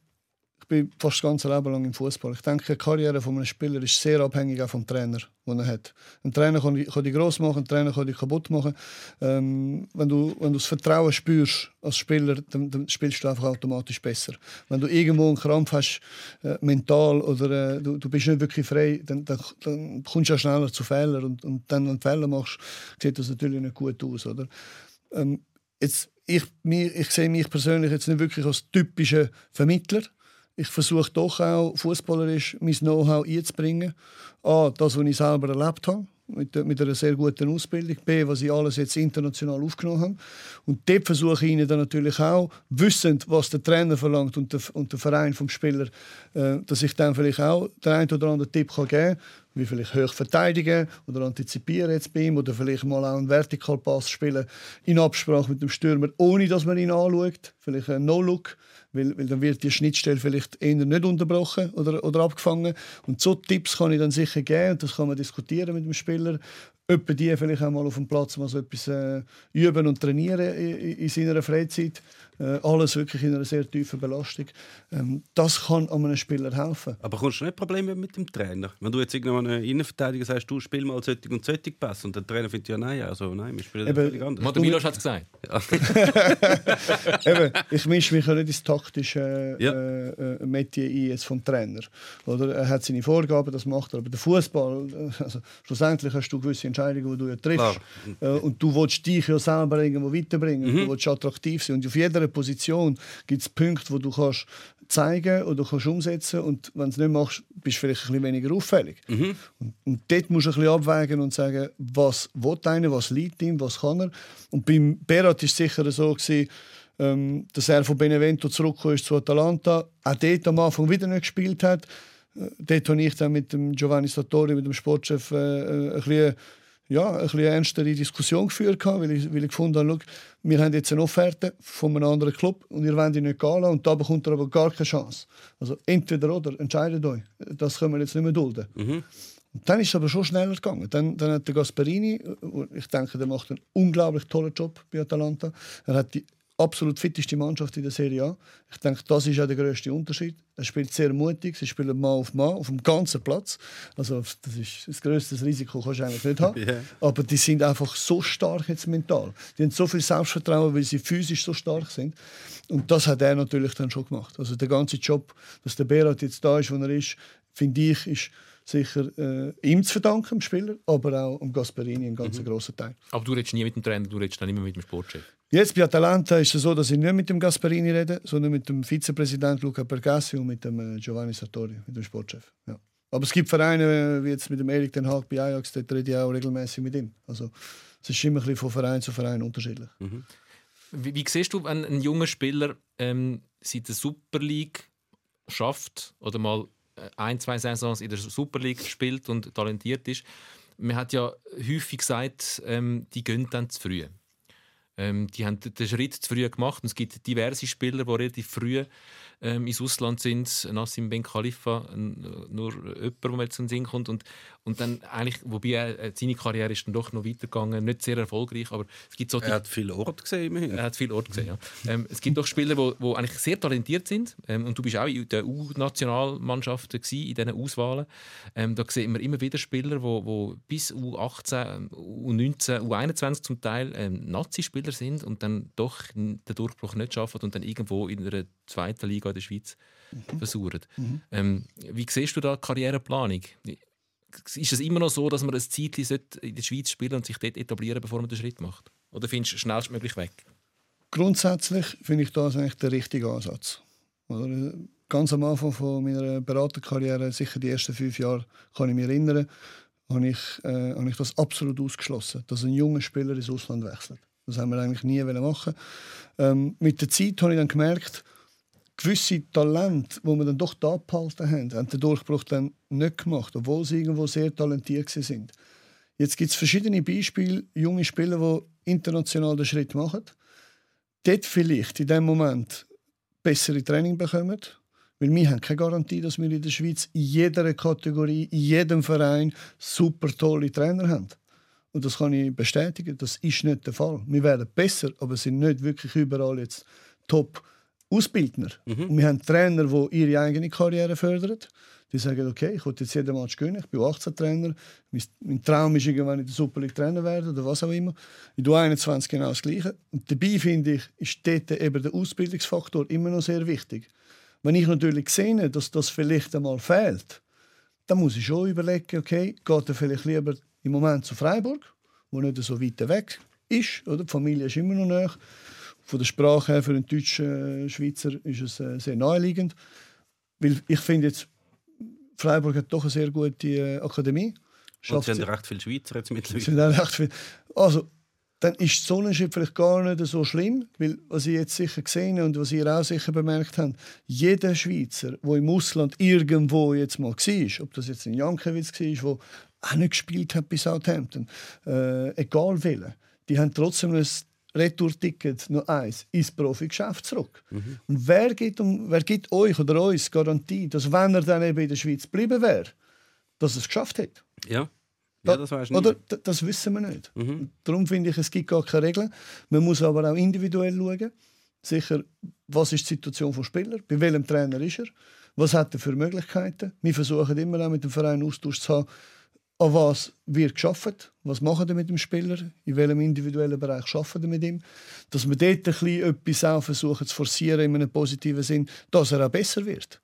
bin fast das ganze Leben lang im Fußball. Ich denke, die Karriere von einem Spieler ist sehr abhängig auch vom Trainer, den er hat. Ein Trainer kann, kann dich gross machen, ein Trainer kann dich kaputt machen. Ähm, wenn, du, wenn du das Vertrauen spürst als Spieler, dann, dann spielst du einfach automatisch besser. Wenn du irgendwo einen Krampf hast, äh, mental oder äh, du, du bist nicht wirklich frei, dann, dann, dann kommst du ja schneller zu Fehlern und, und dann, wenn du Fehler machst, sieht das natürlich nicht gut aus, oder? Ähm, jetzt, ich, mir, ich sehe mich persönlich jetzt nicht wirklich als typischer Vermittler. Ich versuche doch auch fußballerisch mein Know-how einzubringen. A, das, was ich selber erlebt habe, mit, mit einer sehr guten Ausbildung. B, was ich alles jetzt international aufgenommen habe. Und dort versuche ich ihnen dann natürlich auch, wissend, was der Trainer verlangt und der, und der Verein vom Spieler, äh, dass ich dann vielleicht auch den einen oder anderen Tipp kann geben kann, wie vielleicht hoch verteidigen oder antizipieren jetzt bei ihm oder vielleicht mal auch einen Vertikalpass spielen in Absprache mit dem Stürmer, ohne dass man ihn anschaut, vielleicht ein No-Look, weil, weil dann wird die Schnittstelle vielleicht eher nicht unterbrochen oder, oder abgefangen. Und so Tipps kann ich dann sicher geben und das kann man diskutieren mit dem Spieler. Etwa die vielleicht auch mal auf dem Platz mal so etwas äh, üben und trainieren in, in, in seiner Freizeit. Äh, alles wirklich in einer sehr tiefen Belastung. Ähm, das kann einem Spieler helfen. Aber kommst du nicht Probleme mit dem Trainer? Wenn du jetzt irgendwann einen Innenverteidiger sagst, du spiel mal solche und solche Pass und der Trainer findet ja nein, also nein, wir spielen Eben, völlig anders. Milos hat es gesagt. Eben, ich mische mich ja nicht ins taktische Ja. äh, äh, Metier ein jetzt vom Trainer. Oder er hat seine Vorgaben, das macht er. Aber der Fußball, äh, also schlussendlich hast du gewisse Entscheidungen, die du ja triffst. Äh, und du willst dich ja selber irgendwo weiterbringen. Du willst attraktiv sein. Und auf jeder Position gibt es Punkte, wo du kannst zeigen oder kannst umsetzen und wenn du es nicht machst, bist du vielleicht ein bisschen weniger auffällig. Und, und dort musst du ein bisschen abwägen und sagen, was will einer, was liegt ihm, was kann er. Und beim Berat war es sicher so, gewesen, ähm, dass er von Benevento zurückgekommen ist zu Atalanta, auch dort am Anfang wieder nicht gespielt hat. Äh, Dort habe ich dann mit dem Giovanni Sartori, mit dem Sportchef, äh, äh, ein bisschen, ja, ein bisschen ernstere Diskussion geführt, weil ich, weil ich gefunden habe, schau, wir haben jetzt eine Offerte von einem anderen Club und ihr wollt ihn nicht gehen lassen und da bekommt er aber gar keine Chance. Also entweder oder, entscheidet euch. Das können wir jetzt nicht mehr dulden. Und dann ist es aber schon schneller gegangen. Dann, dann hat der Gasperini, äh, ich denke, der macht einen unglaublich tollen Job bei Atalanta. Er hat die absolut fitteste Mannschaft in der Serie A. Ich denke, das ist auch der größte Unterschied. Er spielt sehr mutig, sie spielen Mann auf Mann auf dem ganzen Platz. Also das ist das größte Risiko kannst du eigentlich nicht haben. Ja. Aber die sind einfach so stark jetzt mental. Die haben so viel Selbstvertrauen, weil sie physisch so stark sind. Und das hat er natürlich dann schon gemacht. Also der ganze Job, dass der Berat jetzt da ist, wo er ist, finde ich, ist sicher äh, ihm zu verdanken, dem Spieler, aber auch am Gasperini einen ganz grossen Teil. Aber du redest nie mit dem Trainer, du redest dann immer mit dem Sportchef. Jetzt bei Atalanta ist es so, dass ich nicht mit dem Gasperini rede, sondern mit dem Vizepräsident Luca Pergassi und mit dem äh, Giovanni Sartori, mit dem Sportchef. Ja. Aber es gibt Vereine, äh, wie jetzt mit dem Erik Den Haag bei Ajax, dort rede ich auch regelmäßig mit ihm. Also es ist immer ein bisschen von Verein zu Verein unterschiedlich. Wie, wie siehst du, wenn ein junger Spieler ähm, seit der Super League schafft oder mal ein, zwei Saisons in der Super League spielt und talentiert ist? Man hat ja häufig gesagt, ähm, die gehen dann zu früh. Ähm, die haben den Schritt zu früh gemacht. Und es gibt diverse Spieler, die relativ früh ähm, ins Ausland sind. Nassim Ben Khalifa, nur jemand, der mir jetzt in den Sinn kommt. Und, und dann eigentlich, wobei äh, seine Karriere ist dann doch noch weitergegangen, nicht sehr erfolgreich, aber es gibt so die, Er hat viele Orte gesehen, immerhin. er hat viel Ort gesehen. Ja. Ähm, es gibt doch Spieler, die eigentlich sehr talentiert sind. Ähm, und du bist auch in der U-Nationalmannschaften in diesen Auswahlen. Ähm, da sehen wir immer wieder Spieler, die wo, wo bis U18, U19, U21 zum Teil ähm, Nazi-Spieler sind und dann doch den Durchbruch nicht schaffen und dann irgendwo in einer zweiten Liga in der Schweiz versuchen. Ähm, wie siehst du da die Karriereplanung? Ist es immer noch so, dass man ein Zeitchen in der Schweiz spielen und sich dort etablieren, bevor man den Schritt macht? Oder findest du schnellstmöglich weg? Grundsätzlich finde ich das eigentlich der richtige Ansatz. Oder? Ganz am Anfang von meiner Beraterkarriere, sicher die ersten fünf Jahre, kann ich mich erinnern, habe ich, äh, habe ich das absolut ausgeschlossen, dass ein junger Spieler ins Ausland wechselt. Das haben wir eigentlich nie machen. Ähm, mit der Zeit habe ich dann gemerkt, gewisse Talente, die wir dann doch da behalten haben, haben den Durchbruch dann nicht gemacht, obwohl sie irgendwo sehr talentiert sind. Jetzt gibt es verschiedene Beispiele, junge Spieler, die international den Schritt machen, dort vielleicht in dem Moment bessere Training bekommen, weil wir haben keine Garantie, dass wir in der Schweiz in jeder Kategorie, in jedem Verein super tolle Trainer haben. Und das kann ich bestätigen, das ist nicht der Fall. Wir werden besser, aber sind nicht wirklich überall jetzt top Ausbildner. Und wir haben Trainer, die ihre eigene Karriere fördern. Die sagen, okay, ich will jetzt jeden Match gewinnen, ich bin 18 Trainer, mein, mein Traum ist irgendwann in der Super League Trainer werden oder was auch immer. In der 21 genau das Gleiche. Und dabei finde ich, ist dort eben der Ausbildungsfaktor immer noch sehr wichtig. Wenn ich natürlich sehe, dass das vielleicht einmal fehlt, dann muss ich schon überlegen, okay, geht er vielleicht lieber im Moment zu Freiburg, wo nicht so weit weg ist, oder? Die Familie ist immer noch näher. Von der Sprache her für einen deutschen äh, Schweizer ist es äh, sehr naheliegend. Weil ich finde jetzt, Freiburg hat doch eine sehr gute äh, Akademie. Und Schafft sie haben sie- recht viele Schweizer jetzt mittlerweile. auch recht viel. Also, dann ist so ein Schritt vielleicht gar nicht so schlimm, weil was ich jetzt sicher gesehen habe und was ihr auch sicher bemerkt habt, jeder Schweizer, der im Ausland irgendwo jetzt mal war, ob das jetzt in Jankiewicz war, der auch nicht gespielt hat bei Southampton, äh, egal welcher, die haben trotzdem ein Retourticket noch eins ins Profigeschäft zurück. Und wer gibt, um, wer gibt euch oder uns Garantie, dass wenn er dann eben in der Schweiz geblieben wäre, dass er es geschafft hätte? Ja. ja, das weißt du Oder? Das wissen wir nicht. Und Darum finde ich, es gibt gar keine Regeln. Man muss aber auch individuell schauen. Sicher, was ist die Situation des Spielers? Bei welchem Trainer ist er? Was hat er für Möglichkeiten? Wir versuchen immer auch mit dem Verein Austausch zu haben, an was wird geschafft, was machen wir mit dem Spieler, in welchem individuellen Bereich schaffen wir mit ihm, dass wir dort ein bisschen etwas auch versuchen zu forcieren in einem positiven Sinn, dass er auch besser wird.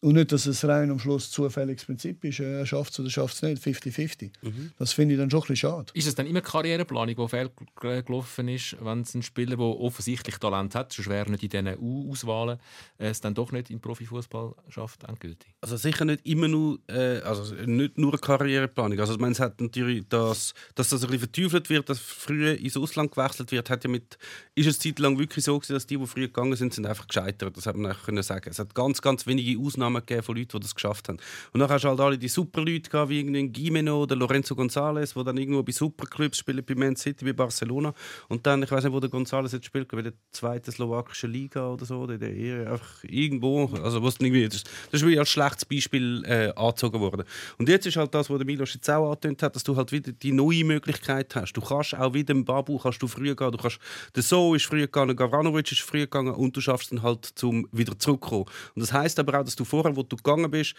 Und nicht, dass es rein am Schluss zufälliges Prinzip ist, äh, er schafft es oder schafft es nicht, 50-50. Das finde ich dann schon ein bisschen schade. Ist es dann immer Karriereplanung, die fehlgelaufen ist, wenn es ein Spieler, der offensichtlich Talent hat, schon schwer nicht in diesen U-Auswahlen, äh, es dann doch nicht im Profifußball schafft, endgültig? Also sicher nicht immer nur, äh, also nicht nur eine Karriereplanung. Also ich meine, es hat natürlich das, dass das ein bisschen verteufelt wird, dass früher ins Ausland gewechselt wird, hat ja mit, ist es Zeit lang wirklich so gewesen, dass die, die früher gegangen sind, sind einfach gescheitert. Das hat man eigentlich können sagen. Es hat ganz, ganz wenige Ausnahmen gegeben von Leuten, die das geschafft haben. Und dann hast du halt alle die Superleute gehabt, wie irgendwie Gimeno oder Lorenzo González, die dann irgendwo bei Superclubs spielen, bei Man City, bei Barcelona. Und dann, ich weiß nicht, wo der González jetzt spielt, bei der zweiten slowakischen Liga oder so, oder der Ehe, einfach irgendwo, also was irgendwie, das, das ist wie als schlechtes Beispiel äh, angezogen worden. Und jetzt ist halt das, was der Milos jetzt auch angetönt hat, dass du halt wieder die neue Möglichkeit hast. Du kannst auch wieder im Babu kannst du früher gehen, du kannst, der So ist früher gegangen, Gavranovic ist früher gegangen und du schaffst dann halt zum wieder zurückkommen. Und das heißt aber auch, dass du vorher, wo du gegangen bist,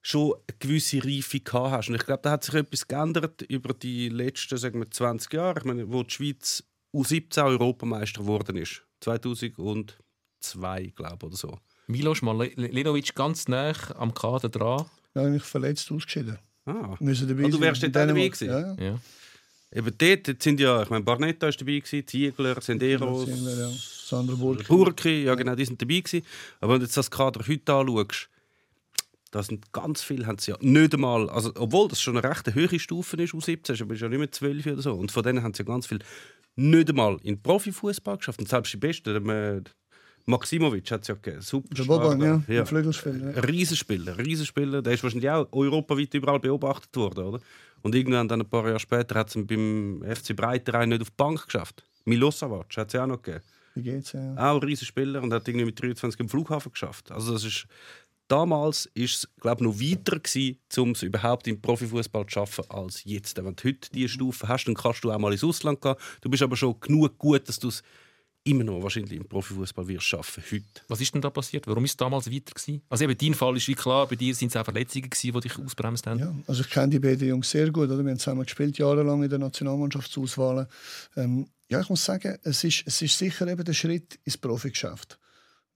schon eine gewisse Reife gehabt hast. Und ich glaube, da hat sich etwas geändert über die letzten sagen wir, 20 Jahre. Ich meine, wo die Schweiz U17 Europameister geworden ist. 2002, glaube ich, oder so. Milos Malinovic ganz nah am Kader dran. Ja, eigentlich verletzt ausgeschieden. Ah. Müssen dabei Und du wärst auch dabei gewesen? Ja, ja. Ja. Eben dort sind ja, ich meine, Barnetta ist dabei gewesen, Ziegler, Senderos, ja. Sandra. Burki, ja genau, die sind dabei gewesen. Aber wenn du jetzt das Kader heute anschaust, da sind ganz viele, haben sie ja nicht einmal, also obwohl das schon eine recht hohe Stufe ist, U17, aber ist ja nicht mehr 12 oder so. Und von denen haben sie ja ganz viele nicht einmal in Profifußball geschafft. Und selbst die Besten, der, Maximovic hat es ja gegeben, super Der Boban, ja, der Flügelspieler. Ja. Riesenspieler, Riesenspieler. Der ist wahrscheinlich auch europaweit überall beobachtet worden, oder? Und irgendwann dann ein paar Jahre später hat es beim FC Breiterein nicht auf die Bank geschafft. Milosevic hat es ja auch noch gegeben. Wie geht's? Ja. Auch ein Riesenspieler und hat irgendwie mit 23 im Flughafen geschafft. Also das ist damals ist es glaube noch weiter gewesen, um es überhaupt im Profifußball zu schaffen als jetzt. Wenn du heute diese Stufe hast, dann kannst du auch mal ins Ausland gehen. Du bist aber schon genug gut, dass du es immer noch wahrscheinlich im Profifußball wirst schaffen heute. Was ist denn da passiert? Warum ist es damals weiter gewesen? Also eben, dein Fall ist wie klar, bei dir sind es auch Verletzungen gewesen, die dich ausbremst haben. Ja, also ich kenne die beiden Jungs sehr gut. Oder? Wir haben zusammen gespielt, jahrelang in der Nationalmannschaftsauswahl. Ähm, ja, ich muss sagen, es ist, es ist sicher eben der Schritt ins Profigeschäft.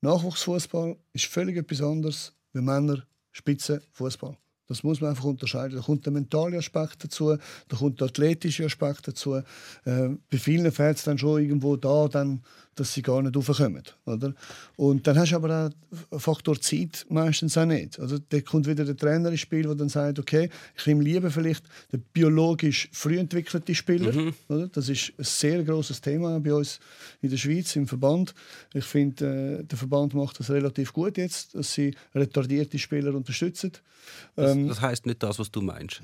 Nachwuchsfußball ist völlig etwas anderes wie Männer Spitzenfußball. Das muss man einfach unterscheiden. Da kommt der mentale Aspekt dazu, da kommt der athletische Aspekt dazu. Äh, bei vielen fehlt es dann schon irgendwo da, dann, dass sie gar nicht raufkommen. Oder? Und dann hast du aber auch Faktor Zeit meistens auch nicht. Also, da kommt wieder der Trainer ins Spiel, der dann sagt, okay, ich nehme lieber vielleicht den biologisch früh entwickelten Spieler. Oder? Das ist ein sehr großes Thema bei uns in der Schweiz, im Verband. Ich finde, äh, der Verband macht das relativ gut jetzt, dass sie retardierte Spieler unterstützen. Das, das heißt nicht das, was du meinst.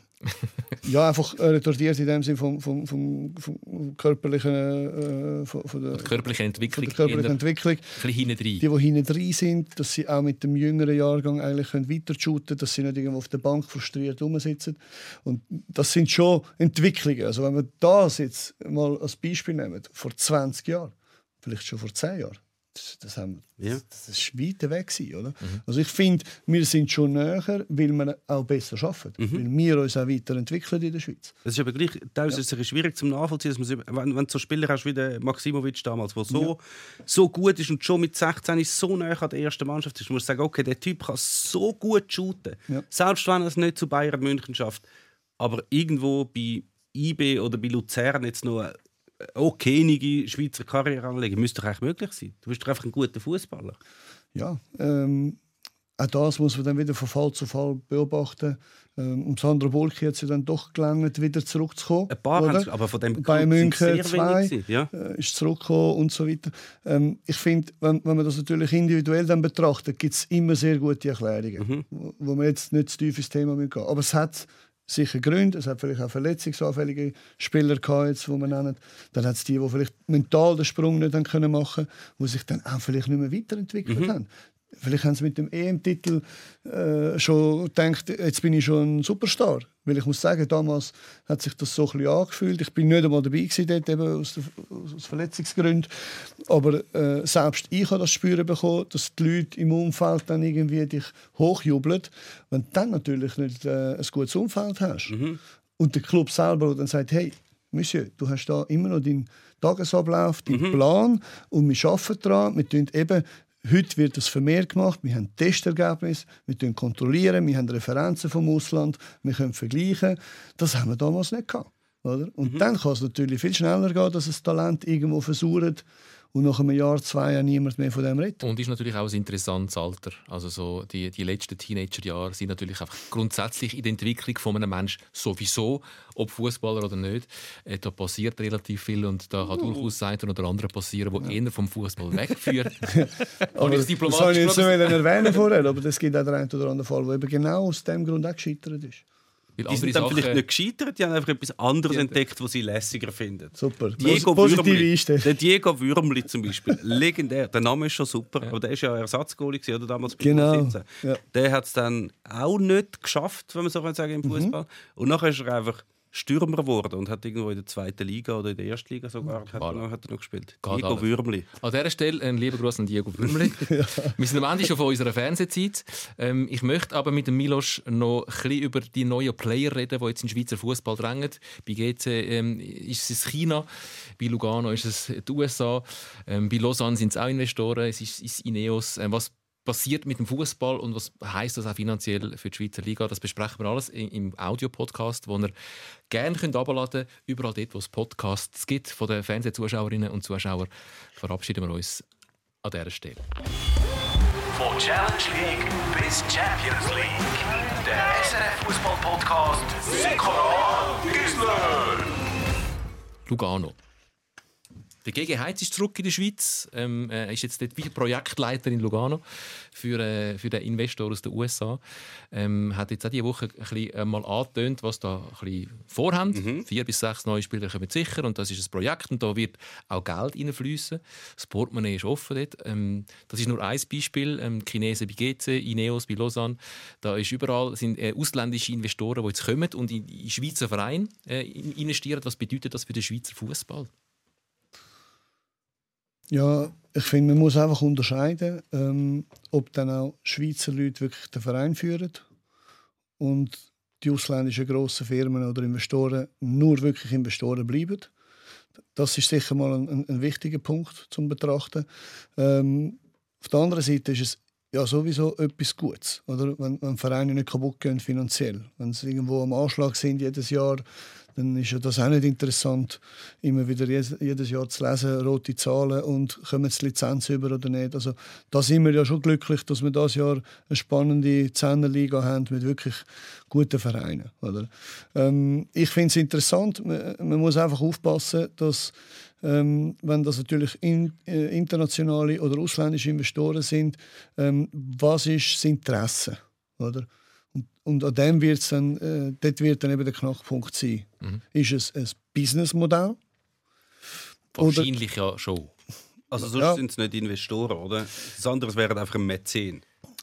Ja, einfach äh, retardiert in dem Sinne vom, vom, vom, vom körperlichen, äh, von, von der, Die körperliche von Entwicklung. der körperlichen Entwicklung. ein bisschen. Die, die hinten drin sind, dass sie auch mit dem jüngeren Jahrgang eigentlich können weiter shooten dass sie nicht irgendwo auf der Bank frustriert rumsitzen. Und das sind schon Entwicklungen. Also wenn wir das jetzt mal als Beispiel nehmen, vor 20 Jahren, vielleicht schon vor 10 Jahren, das, haben, Ja. das, das ist weit weg gewesen, oder? Also ich finde, wir sind schon näher, weil wir auch besser arbeiten, weil wir uns auch weiterentwickeln in der Schweiz. Es ist aber gleich, teilweise ist es schwierig zum Nachvollziehen, dass man, wenn, wenn du so Spieler hast wie der Maximovic damals, der so, so gut ist und schon mit 16 ist so nah an der ersten Mannschaft ist, musst du sagen, okay, der Typ kann so gut shooten, Ja. selbst wenn er es nicht zu Bayern München schafft, aber irgendwo bei IB oder bei Luzern jetzt noch eine okayige Schweizer Karriere anlegen, müsste doch eigentlich möglich sein. Du bist doch einfach ein guter Fußballer. ja, ähm, auch das muss man dann wieder von Fall zu Fall beobachten. Ähm, um Sandro Bulki hat sie dann doch gelangt, wieder zurückzukommen. Ein paar haben es, aber von dem bei München sehr zwei wenig gewesen, ja. äh, ist zurückgekommen und so weiter. Ähm, ich finde, wenn, wenn man das natürlich individuell dann betrachtet, gibt es immer sehr gute Erklärungen, wo, wo man jetzt nicht zu tief ins Thema gehen. Aber es hat sicher Gründe, es hat vielleicht auch verletzungsanfällige Spieler gehabt, jetzt, wo man nennen. Dann hat es die, die vielleicht mental den Sprung nicht haben können machen, die sich dann auch vielleicht nicht mehr weiterentwickelt haben. Vielleicht haben sie mit dem EM-Titel äh, schon gedacht, jetzt bin ich schon ein Superstar. Weil ich muss sagen, damals hat sich das so ein bisschen angefühlt. Ich bin nicht einmal dabei gewesen, dort, eben aus, der, aus Verletzungsgründen. Aber äh, selbst ich habe das Spüren bekommen, dass die Leute im Umfeld dann irgendwie dich hochjubeln. Wenn du dann natürlich nicht äh, ein gutes Umfeld hast und der Club selber dann sagt, hey, Monsieur, du hast da immer noch deinen Tagesablauf, deinen Plan und wir arbeiten daran. Wir tun eben Heute wird das vermehrt gemacht. Wir haben Testergebnisse, wir können kontrollieren, wir haben Referenzen vom Ausland, wir können vergleichen. Das haben wir damals nicht gehabt. Oder? Und dann kann es natürlich viel schneller gehen, dass das Talent irgendwo versucht und nach einem Jahr, zwei Jahren niemand mehr von dem redet. Und ist natürlich auch ein interessantes Alter. Also so die, die letzten Teenagerjahre sind natürlich einfach grundsätzlich in der Entwicklung von einem Menschen sowieso, ob Fußballer oder nicht. Äh, da passiert relativ viel und da kann durchaus ein oder andere passieren, wo eher vom Fußball wegführt. Aber ich das diplomatisch habe ich jetzt nicht erwähnen vorher, aber es gibt auch den einen oder anderen Fall, der eben genau aus dem Grund auch gescheitert ist. Weil Die sind dann vielleicht Sachen, nicht gescheitert, die haben einfach etwas anderes entdeckt, was sie lässiger finden. Super. Diego Positive Einstellung. der Diego Würmli zum Beispiel, legendär. Der Name ist schon super, aber der ist ja Ersatzgoalie gewesen, oder damals bei Genau, 17. ja. Der hat es dann auch nicht geschafft, wenn man so kann sagen im Mhm. Fußball. Und nachher ist er einfach Stürmer geworden und hat irgendwo in der zweiten Liga oder in der ersten Liga sogar hat, er, noch, hat er noch gespielt. Geht Diego alles. Würmli. An dieser Stelle ein lieber Gruß an Diego Würmli. Wir sind am Ende schon von unserer Fernsehzeit. Ähm, ich möchte aber mit dem Milos noch ein bisschen über die neuen Player reden, die jetzt in den Schweizer Fußball drängen. Bei GC ähm, ist es China, bei Lugano ist es die USA, ähm, bei Lausanne sind es auch Investoren, es ist, ist Ineos. Ähm, was passiert mit dem Fußball und was heißt das auch finanziell für die Schweizer Liga? Das besprechen wir alles im Audio-Podcast, den ihr gerne könnt abladen könnt, überall dort, wo es Podcasts gibt. Von den Fernsehzuschauerinnen und Zuschauern verabschieden wir uns an dieser Stelle. Von Challenge League bis Champions League. Der SRF Fußball Podcast Sikora Gisler. Lugano. Der GG Heiz ist zurück in der Schweiz. Ähm, er ist jetzt dort wie Projektleiter in Lugano für, äh, für den Investor aus den USA. Ähm, hat jetzt auch diese Woche ein bisschen, äh, mal angetönt, was da ein bisschen vorhaben. Mhm. Vier bis sechs neue Spieler kommen sicher und das ist ein Projekt und da wird auch Geld reinfließen. Das Portemonnaie ist offen dort. Ähm, das ist nur ein Beispiel. Ähm, Chinesen bei GC, Ineos bei Lausanne. Da ist überall sind äh, ausländische Investoren, die jetzt kommen und in, in Schweizer Vereine äh, in- investieren. Was bedeutet das für den Schweizer Fußball? Ja, ich finde, man muss einfach unterscheiden, ähm, ob dann auch Schweizer Leute wirklich den Verein führen und die ausländischen grossen Firmen oder Investoren nur wirklich Investoren bleiben. Das ist sicher mal ein, ein, wichtiger Punkt zum Betrachten. Ähm, auf der anderen Seite ist es ja sowieso etwas Gutes, oder? Wenn, wenn Vereine nicht kaputt gehen finanziell, wenn sie irgendwo am Anschlag sind jedes Jahr, dann ist ja das auch nicht interessant, immer wieder jedes, Jahr zu lesen, rote Zahlen und kommen die Lizenz über oder nicht. Also da sind wir ja schon glücklich, dass wir das Jahr eine spannende Zehnerliga haben mit wirklich guten Vereinen. Oder? Ähm, ich finde es interessant, man, man muss einfach aufpassen, dass ähm, wenn das natürlich in, äh, internationale oder ausländische Investoren sind, ähm, was ist das Interesse? Oder? Und, und an dem wird's dann, äh, dort wird dann eben der Knackpunkt sein. Ist es ein Businessmodell? Oder- Wahrscheinlich ja schon. Also sonst Ja. sind es nicht Investoren, oder? Das andere wäre einfach ein Mäzen.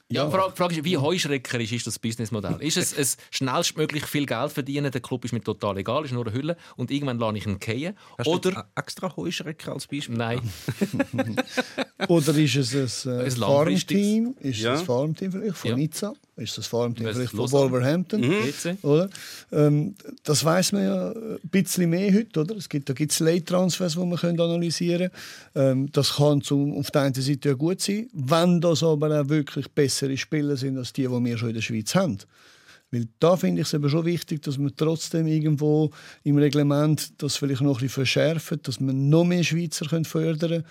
Ja, die Frage, Frage ist, wie heuschreckerisch ist das Businessmodell? Ist es ein schnellstmöglich viel Geld verdienen, der Club ist mir total egal, ist nur eine Hülle und irgendwann lasse ich ihn fallen? Hast du Oder... jetzt extra Heuschrecken als Beispiel? Nein. Oder ist es ein, äh, Ein Farmteam? Ist Ja. es ein Farmteam vielleicht von Ja. Nizza? Ist ein Farmteam Das vielleicht von. Wolverhampton? GC? Oder? Ähm, das weiß man ja ein bisschen mehr heute. Oder? Es gibt, da gibt es Late-Transfers, die man können analysieren können. Ähm, das kann zum, auf der einen Seite ja gut sein, wenn das aber auch wirklich bessere Spieler sind als die, die wir schon in der Schweiz haben. Weil da finde ich es eben schon wichtig, dass man trotzdem irgendwo im Reglement das vielleicht noch ein bisschen verschärft, dass man noch mehr Schweizer können fördern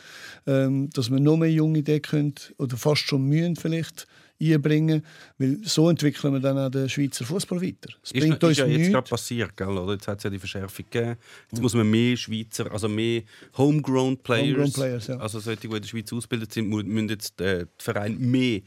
ähm, dass man noch mehr junge Ideen können, oder fast schon mühen vielleicht einbringen, weil so entwickeln wir dann auch den Schweizer Fußball weiter. Es Ist, bringt ist uns ja jetzt gerade passiert, gell? Oder? Jetzt hat es ja die Verschärfung gegeben. Jetzt muss man mehr Schweizer, also mehr Homegrown Players, Homegrown Players, ja. also solche, die in der Schweiz ausgebildet sind, müssen jetzt äh, die Verein mehr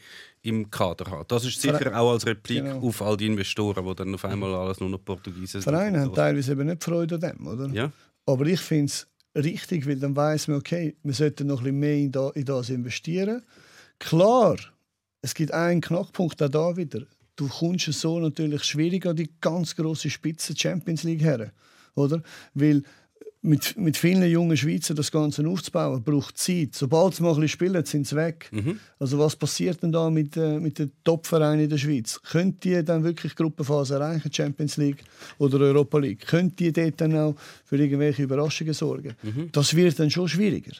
im Kader haben. Das ist sicher Verein- auch als Replik Genau. auf all die Investoren, die dann auf einmal alles nur noch Portugiesen sind. Vereine haben teilweise eben nicht Freude an dem, oder? Ja. Aber ich finde es richtig, weil dann weiß man, okay, wir sollten noch ein bisschen mehr in das investieren. Klar, es gibt einen Knackpunkt auch da wieder. Du kommst so natürlich schwierig an die ganz große Spitze Champions League her, oder? Weil mit, mit vielen jungen Schweizern das Ganze aufzubauen, braucht Zeit. Sobald sie mal ein bisschen spielen, sind sie weg. Also was passiert denn da mit, äh, mit den Top-Vereinen in der Schweiz? Können die dann wirklich Gruppenphase erreichen, Champions League oder Europa League? Können die dort dann auch für irgendwelche Überraschungen sorgen? Das wird dann schon schwieriger.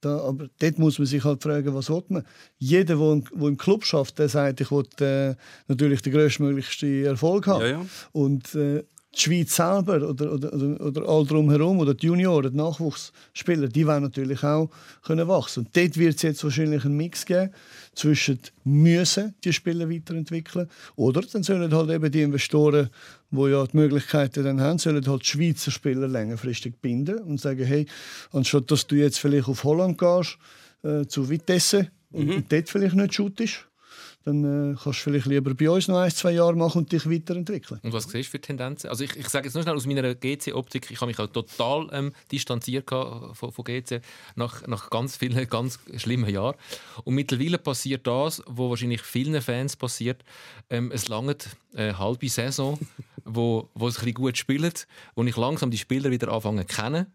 Da, aber dort muss man sich halt fragen, was will man. Jeder, der im, wo im Club schafft, der sagt, ich will äh, natürlich den größtmöglichsten Erfolg haben. Ja, ja. Und äh, die Schweiz selber oder, oder, oder, oder all drumherum oder die Junioren, die Nachwuchsspieler, die wollen natürlich auch können wachsen. Und dort wird es jetzt wahrscheinlich einen Mix geben zwischen müssen die Spieler weiterentwickeln oder dann sollen halt eben die Investoren, die ja die Möglichkeiten dann haben, sollen halt die Schweizer Spieler längerfristig binden und sagen, hey, anstatt dass du jetzt vielleicht auf Holland gehst, äh, zu Vitesse und, und dort vielleicht nicht shootest, dann äh, kannst du vielleicht lieber bei uns noch ein, zwei Jahre machen und dich weiterentwickeln. Und was siehst du für Tendenzen? Also ich, ich sage jetzt nur schnell aus meiner GC-Optik, ich habe mich auch total ähm, distanziert von, von GC nach, nach ganz vielen, ganz schlimmen Jahren. Und mittlerweile passiert das, was wahrscheinlich vielen Fans passiert. Ähm, es langt eine halbe Saison, wo, wo es ein bisschen gut spielt, wo ich langsam die Spieler wieder anfange zu kennen.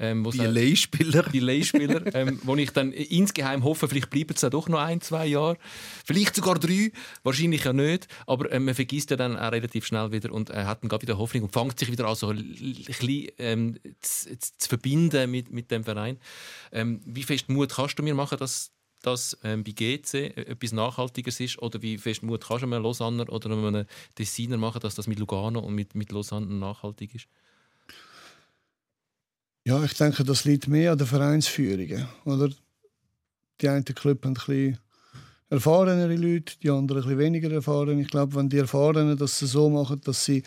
Ähm, Die Leihspieler. die Leihspieler, ähm, wo ich dann insgeheim hoffe, vielleicht bleiben es ja doch noch ein, zwei Jahre, vielleicht sogar drei, wahrscheinlich ja nicht, aber ähm, man vergisst ja dann auch relativ schnell wieder und äh, hat dann gerade wieder Hoffnung und fängt sich wieder an, so ein bisschen ähm, zu, zu, zu verbinden mit, mit dem Verein. Ähm, wie fest Mut kannst du mir machen, dass das ähm, bei GC etwas Nachhaltiges ist oder wie fest Mut kannst du einem Lausanner oder einem Designer machen, dass das mit Lugano und mit, mit Lausanne nachhaltig ist? Ja, ich denke, das liegt mehr an der Vereinsführung. Oder? Die einen Club haben ein bisschen erfahrenere Leute, die anderen ein bisschen weniger erfahren. Ich glaube, wenn die Erfahrenen das so machen, dass sie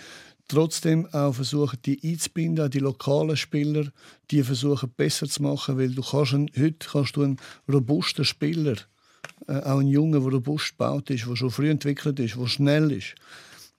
trotzdem auch versuchen, die einzubinden, die lokalen Spieler, die versuchen besser zu machen, weil du kannst einen, heute kannst du einen robusten Spieler, äh, auch einen Jungen, der robust gebaut ist, der schon früh entwickelt ist, der schnell ist,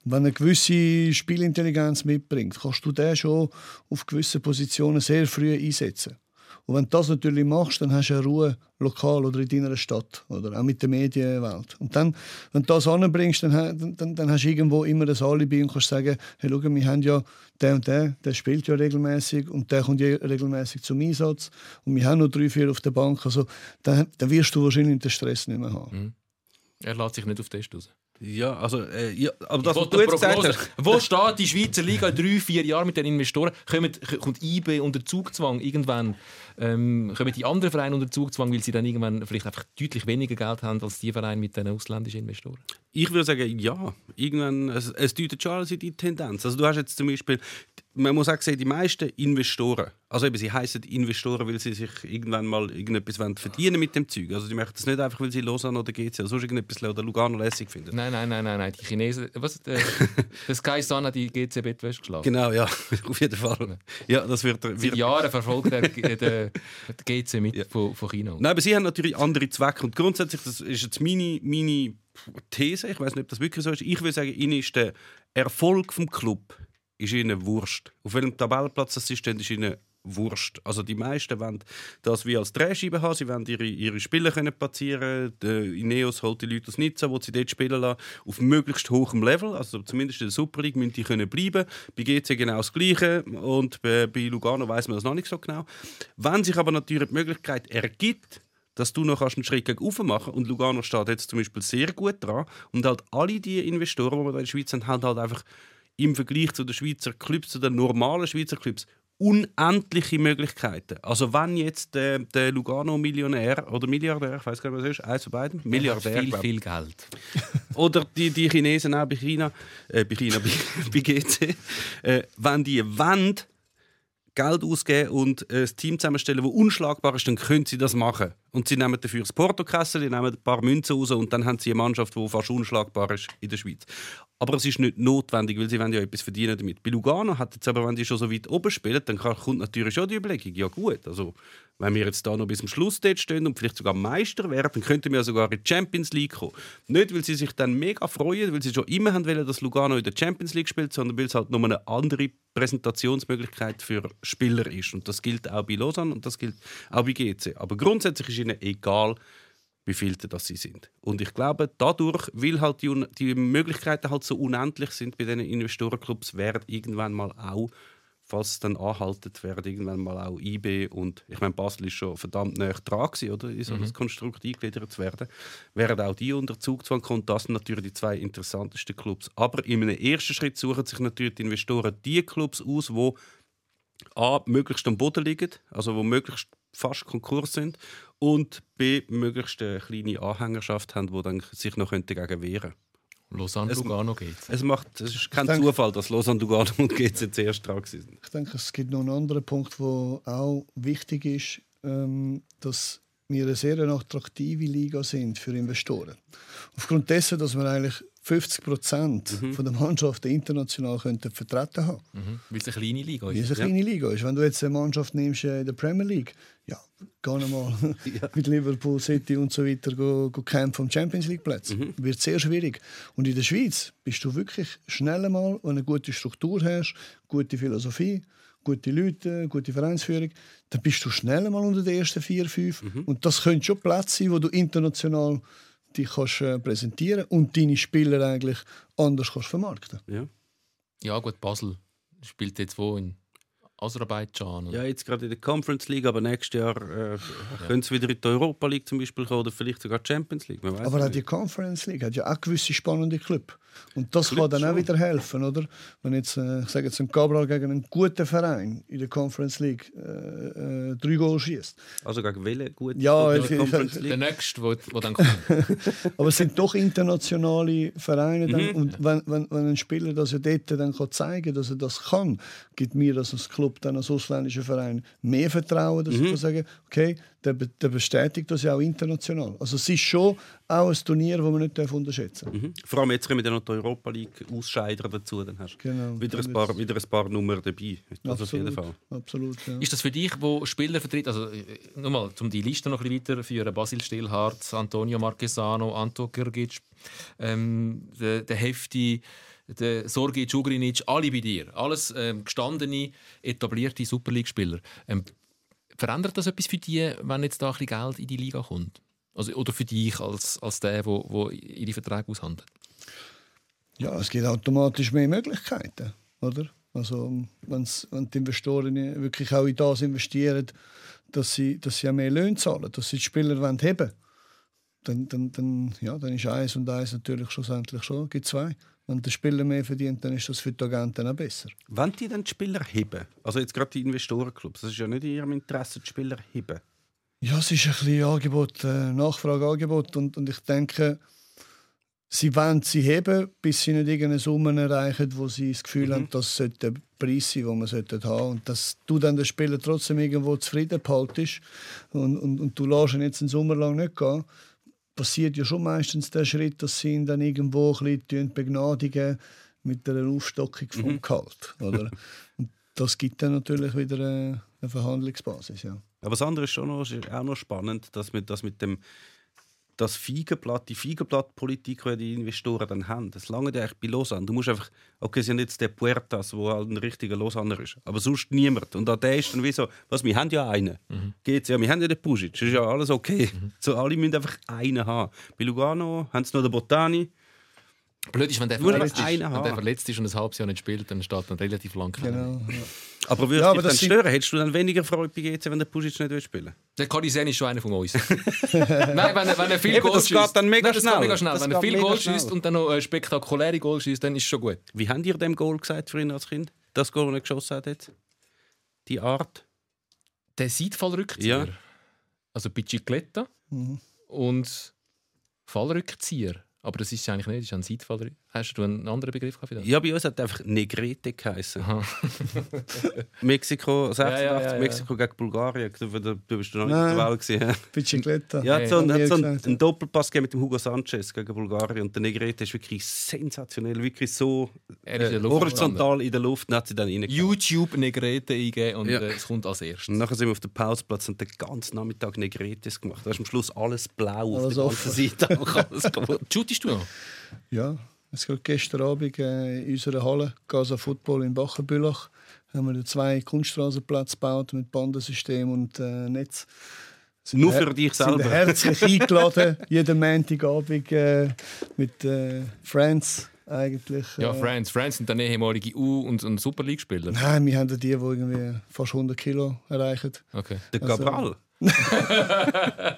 wenn eine gewisse Spielintelligenz mitbringt, kannst du den schon auf gewissen Positionen sehr früh einsetzen. Und wenn du das natürlich machst, dann hast du eine Ruhe lokal oder in deiner Stadt oder auch mit der Medienwelt. Und dann, wenn du das anbringst, dann, dann, dann hast du irgendwo immer das Alibi und kannst sagen, hey, schau, wir haben ja den und den, der spielt ja regelmäßig und der kommt ja regelmäßig zum Einsatz und wir haben noch drei, vier auf der Bank. Also dann, dann wirst du wahrscheinlich den Stress nicht mehr haben. Mhm. Er lässt sich nicht auf Test raus. Ja, also, äh, ja, aber das, was du jetzt gesagt hast, Wo steht die Schweizer Liga in drei, vier Jahren mit den Investoren? Kommt, kommt IB unter Zugzwang irgendwann? Ähm, kommen die anderen Vereine unter Zugzwang, weil sie dann irgendwann vielleicht einfach deutlich weniger Geld haben als die Vereine mit den ausländischen Investoren? ich würde sagen, ja. Irgendwann, es, es deutet schon alles in die Tendenz. Also du hast jetzt zum Beispiel, man muss auch sehen, die meisten Investoren, also eben, sie heißen Investoren, weil sie sich irgendwann mal irgendetwas wollen verdienen mit dem Zeug. Also die machen das nicht einfach, weil sie Lausanne oder GC oder sonst irgendetwas oder Lugano lässig finden. Nein, nein, nein, nein, nein. Die Chinesen. Was? Der, der Sky Sun hat die GC Bettwäsche geschlagen. Genau, ja, auf jeden Fall. Ja, das wird, Seit wird Jahren verfolgt der, der, der GC mit Ja. von, von China. Nein, aber sie haben natürlich andere Zwecke. Und grundsätzlich, das ist jetzt meine, meine These, ich weiß nicht, ob das wirklich so ist. Ich würde sagen, ihnen ist der Erfolg vom Club ist ihnen Wurst. Auf welchem Tabellenplatz ist, dann ist ihnen Wurst. Also die meisten wollen das wie als Drehscheibe haben. Sie wollen ihre, ihre Spieler können platzieren. Der Ineos holt die Leute aus Nizza, die sie dort spielen lassen, auf möglichst hohem Level. Also zumindest in der Super League müssen die können bleiben. Bei GC genau das Gleiche und bei, bei Lugano weiß man das noch nicht so genau. Wenn sich aber natürlich die Möglichkeit ergibt, dass du noch einen Schritt gegen oben machen. Und Lugano steht jetzt zum Beispiel sehr gut dran. Und halt alle die Investoren, die wir in der Schweiz haben, haben halt einfach im Vergleich zu den Schweizer Clubs, zu den normalen Schweizer Clubs, unendliche Möglichkeiten. Also wenn jetzt der, der Lugano-Millionär oder Milliardär, ich weiß gar nicht, was es ist, eins von beiden, Milliardär, viel, glaub. viel Geld. Oder die, die Chinesen auch bei China, äh, bei China, bei, bei GC, äh, wenn die wollen, Geld ausgeben und äh, ein Team zusammenstellen, das unschlagbar ist, dann können sie das machen. Und sie nehmen dafür das Portokessel, die nehmen ein paar Münzen raus und dann haben sie eine Mannschaft, die fast unschlagbar ist in der Schweiz. Aber es ist nicht notwendig, weil sie wollen ja etwas verdienen damit. Bei Lugano hat jetzt aber, wenn die schon so weit oben spielen, dann kommt natürlich schon die Überlegung, ja gut, also wenn wir jetzt da noch bis zum Schluss dort stehen und vielleicht sogar Meister werden, dann könnten wir sogar in die Champions League kommen. Nicht, weil sie sich dann mega freuen, weil sie schon immer haben wollen, dass Lugano in der Champions League spielt, sondern weil es halt nur eine andere Präsentationsmöglichkeit für Spieler ist. Und das gilt auch bei Lausanne und das gilt auch bei GC. Aber grundsätzlich ist ihnen egal, wie viele das sie sind. Und ich glaube, dadurch, weil halt die, die Möglichkeiten halt so unendlich sind bei diesen Investorenclubs, werden irgendwann mal auch, falls es dann anhaltet, werden irgendwann mal auch IB und ich meine, Basel ist schon verdammt nah dran gewesen, oder, in so das Konstrukt eingegliedert zu werden, werden auch die unter Zugzwang kommen. Das sind natürlich die zwei interessantesten Clubs. Aber in einem ersten Schritt suchen sich natürlich die Investoren die Clubs aus, wo A, möglichst am Boden liegen, also wo möglichst fast Konkurs sind und B, möglichst eine kleine Anhängerschaft haben, die dann sich noch dagegen wehren könnte. Lausanne, Es- Lugano geht's. Es, macht, es ist kein denke- Zufall, dass Lausanne, Lugano und GC zuerst dran sind. Ich denke, es gibt noch einen anderen Punkt, der auch wichtig ist, ähm, dass wir eine sehr attraktive Liga sind für Investoren. Aufgrund dessen, dass wir eigentlich 50 Prozent Mhm. der Mannschaften international könnten vertreten haben. Mhm. Weil es eine kleine Liga ist. es eine kleine Liga ist. Wenn du jetzt eine Mannschaft nimmst äh, in der Premier League, ja, geh mal mit Liverpool, City und so weiter go, go kämpfen um Champions League Plätze. Wird sehr schwierig. Und in der Schweiz bist du wirklich schnell mal, wenn du eine gute Struktur hast, gute Philosophie, gute Leute, gute Vereinsführung, dann bist du schnell mal unter den ersten vier, fünf. Und das können schon Plätze sein, wo du international dich kannst, äh, präsentieren und deine Spieler eigentlich anders kannst vermarkten. Ja. Ja, gut, Basel spielt jetzt wo? In Aserbaidschan? oder? ja, jetzt gerade in der Conference League, aber nächstes Jahr äh, können sie wieder in die Europa League zum Beispiel kommen oder vielleicht sogar die Champions League. Man weiß Aber auch die. Conference League hat ja auch gewisse spannende Clubs. Und das Clubs kann dann auch schon. wieder helfen, oder? Wenn jetzt, äh, ich sage jetzt, ein Cabral gegen einen guten Verein in der Conference League äh, äh, drei Goal schießt. Also gegen welche gut Ja, ich- der Conference Der nächste, wo, wo dann kommt. Aber es sind doch internationale Vereine. Dann, Mhm. Und wenn, wenn, wenn ein Spieler das ja dort dann kann zeigen dass er das kann, gibt mir das als Club, dann als ausländischer Verein, mehr Vertrauen, dass Mhm. ich kann sagen okay, der, der bestätigt das ja auch international. Also es ist schon auch ein Turnier, das man nicht unterschätzen darf. Mhm. Vor allem jetzt kommen dann noch die Europa League Ausscheider dazu, dann hast du Genau. wieder, ein paar, wieder ein paar Nummern dabei. Das auf jeden Fall. Absolut, ja. Ist das für dich, wo Spieler vertritt, also äh, nur mal, um die Liste noch ein bisschen weiterzuführen, Basil Stillhardt, Antonio Marquesano, Anto Kirgic, ähm, der, der Hefti, der Sorgi Djugrinic, alle bei dir. Alles ähm, gestandene, etablierte Super League-Spieler. Ähm, verändert das etwas für dich, wenn jetzt da ein bisschen Geld in die Liga kommt? Also, oder für dich als, als der, der, der ihre Verträge aushandelt? Ja, es gibt automatisch mehr Möglichkeiten, oder? Also, wenn's, wenn die Investoren wirklich auch in das investieren, dass sie, dass sie auch mehr Löhne zahlen, dass sie die Spieler wollen haben dann, dann, dann, ja, dann ist eins und eins natürlich schlussendlich schon, gibt zwei. Wenn der Spieler mehr verdient, dann ist das für die Agenten auch besser. Wenn die dann die Spieler heben, also jetzt gerade die Investorenclubs, das ist ja nicht in ihrem Interesse, die Spieler heben. Ja, es ist ein bisschen Angebot, äh, Nachfrage, Angebot. Und, und ich denke, sie wollen sie heben, bis sie nicht irgendeine Summe erreichen, wo sie das Gefühl haben, das sollte der Preis sein, den man sollte haben Und dass du dann den Spieler trotzdem irgendwo zufrieden behaltest und, und, und du lässt ihn jetzt einen Sommer lang nicht gehen, passiert ja schon meistens der Schritt, dass sie ihn dann irgendwo ein bisschen begnadigen mit einer Aufstockung vom Gehalt. Oder? und das gibt dann natürlich wieder eine, eine Verhandlungsbasis. Ja. Aber das andere ist schon noch, ist auch noch spannend, dass wir das mit dem das Feigenblatt, die Feigenblattpolitik, die die Investoren dann haben, das lange eigentlich bei Lausanne. Du musst einfach, okay, es sind jetzt der Puertas, wo halt ein richtiger Lausanner ist, aber sonst niemand. Und an der ist dann wie so, was, wir haben ja einen. Geht's ja, wir haben ja den Pusic, ist ja alles okay. So, alle müssen einfach einen haben. Bei Lugano haben sie noch den Botani. Blöd ist, wenn der, Nur verletzt ist, wenn der verletzt ist und ein halbes Jahr nicht spielt, dann steht er relativ lang. Genau, ja. Aber würde Ja, dich aber dann das sind- stören? Hättest du dann weniger Freude bei GC, wenn der Pusic nicht will spielen Der Kadisen ist schon einer von uns. Nein, wenn er, wenn er viel Eben, Goal das geht schießt. dann mega Nein, schnell. Mega schnell. Wenn er viel Goal schießt und dann noch äh, spektakuläre Goal schießt, dann ist es schon gut. Wie habt ihr dem Goal gesagt für ihn als Kind? Das Goal, das er geschossen hat jetzt? Die Art? Der Seitfallrückzieher. Ja. Also Bicicletta Mhm. und Fallrückzieher. Aber das ist eigentlich nicht, das ist ein Seitfallrückzieher. Hast du einen anderen Begriff gehabt für das? Ja, bei uns hat er einfach Negrete geheißen. Mexiko 86, Ja, ja, ja, ja. Mexiko gegen Bulgarien. Du, du, du bist noch nicht Nein. in der Wahl gewesen. Bicicletta. Ja, Hey, so, und hat so einen, einen Doppelpass gegeben mit dem Hugo Sanchez gegen Bulgarien. Und der Negrete ist wirklich sensationell, wirklich so äh, horizontal in der Luft. Dann hat sie dann. YouTube Negrete eingeben und Ja. äh, es kommt als erstes. Und nachher sind wir auf dem Pausplatz und den ganzen Nachmittag Negretes gemacht. Da ist am Schluss alles blau auf Alles der ganzen Seite. Shootest du noch? Ja, es geht gestern Abend äh, in unserer Halle, Casa Football in Bachenbülach, haben wir zwei Kunststraßenplätze gebaut mit Bandensystem und äh, Netz. Sind Nur für dich sind selber. herzlich eingeladen, jeden Montagabend äh, mit äh, Friends eigentlich. Ja, äh, Friends. Friends sind dann ehemalige U- und, und Super League-Spieler. Nein, wir haben die, die irgendwie fast 100 Kilo erreichen. Okay. Der Also- Cabral.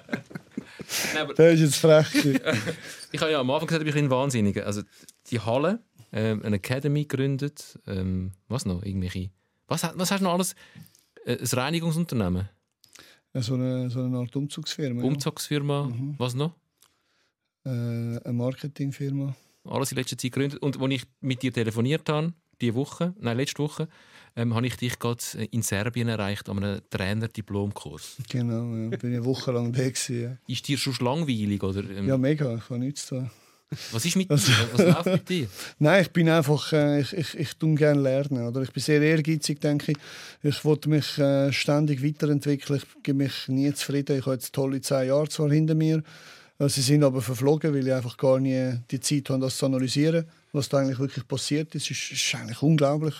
Nein, Das ist jetzt frech. ich habe ja am Anfang gesagt, ich bin ein Wahnsinniger. Also die Halle, ähm, eine Academy gegründet. Ähm, was noch? Irgendwelche. Was, was hast du noch alles? Äh, ein Reinigungsunternehmen, so, eine, so eine Art Umzugsfirma. ja. Umzugsfirma, was noch? Äh, eine Marketingfirma. Alles in letzter Zeit gegründet. Und als ich mit dir telefoniert habe, diese Woche, nein, letzte Woche, ähm, habe ich dich gerade in Serbien erreicht an einem Trainer-Diplomkurs. Genau, ja. bin ich eine Woche lang da. Gewesen, ja. Ist dir schon langweilig? Oder, ähm, ja, mega, ich habe nichts tun. Was ist mit dir? Was läuft mit dir? Nein, ich bin einfach, äh, ich, ich, ich tue gerne lernen. Oder? Ich bin sehr ehrgeizig, denke ich. Ich wollte mich äh, ständig weiterentwickeln. Ich gebe mich nie zufrieden. Ich habe jetzt tolle zehn Jahre zwar hinter mir. Äh, Sie sind aber verflogen, weil ich einfach gar nie die Zeit habe, das zu analysieren, was da eigentlich wirklich passiert ist. Ist, ist eigentlich unglaublich,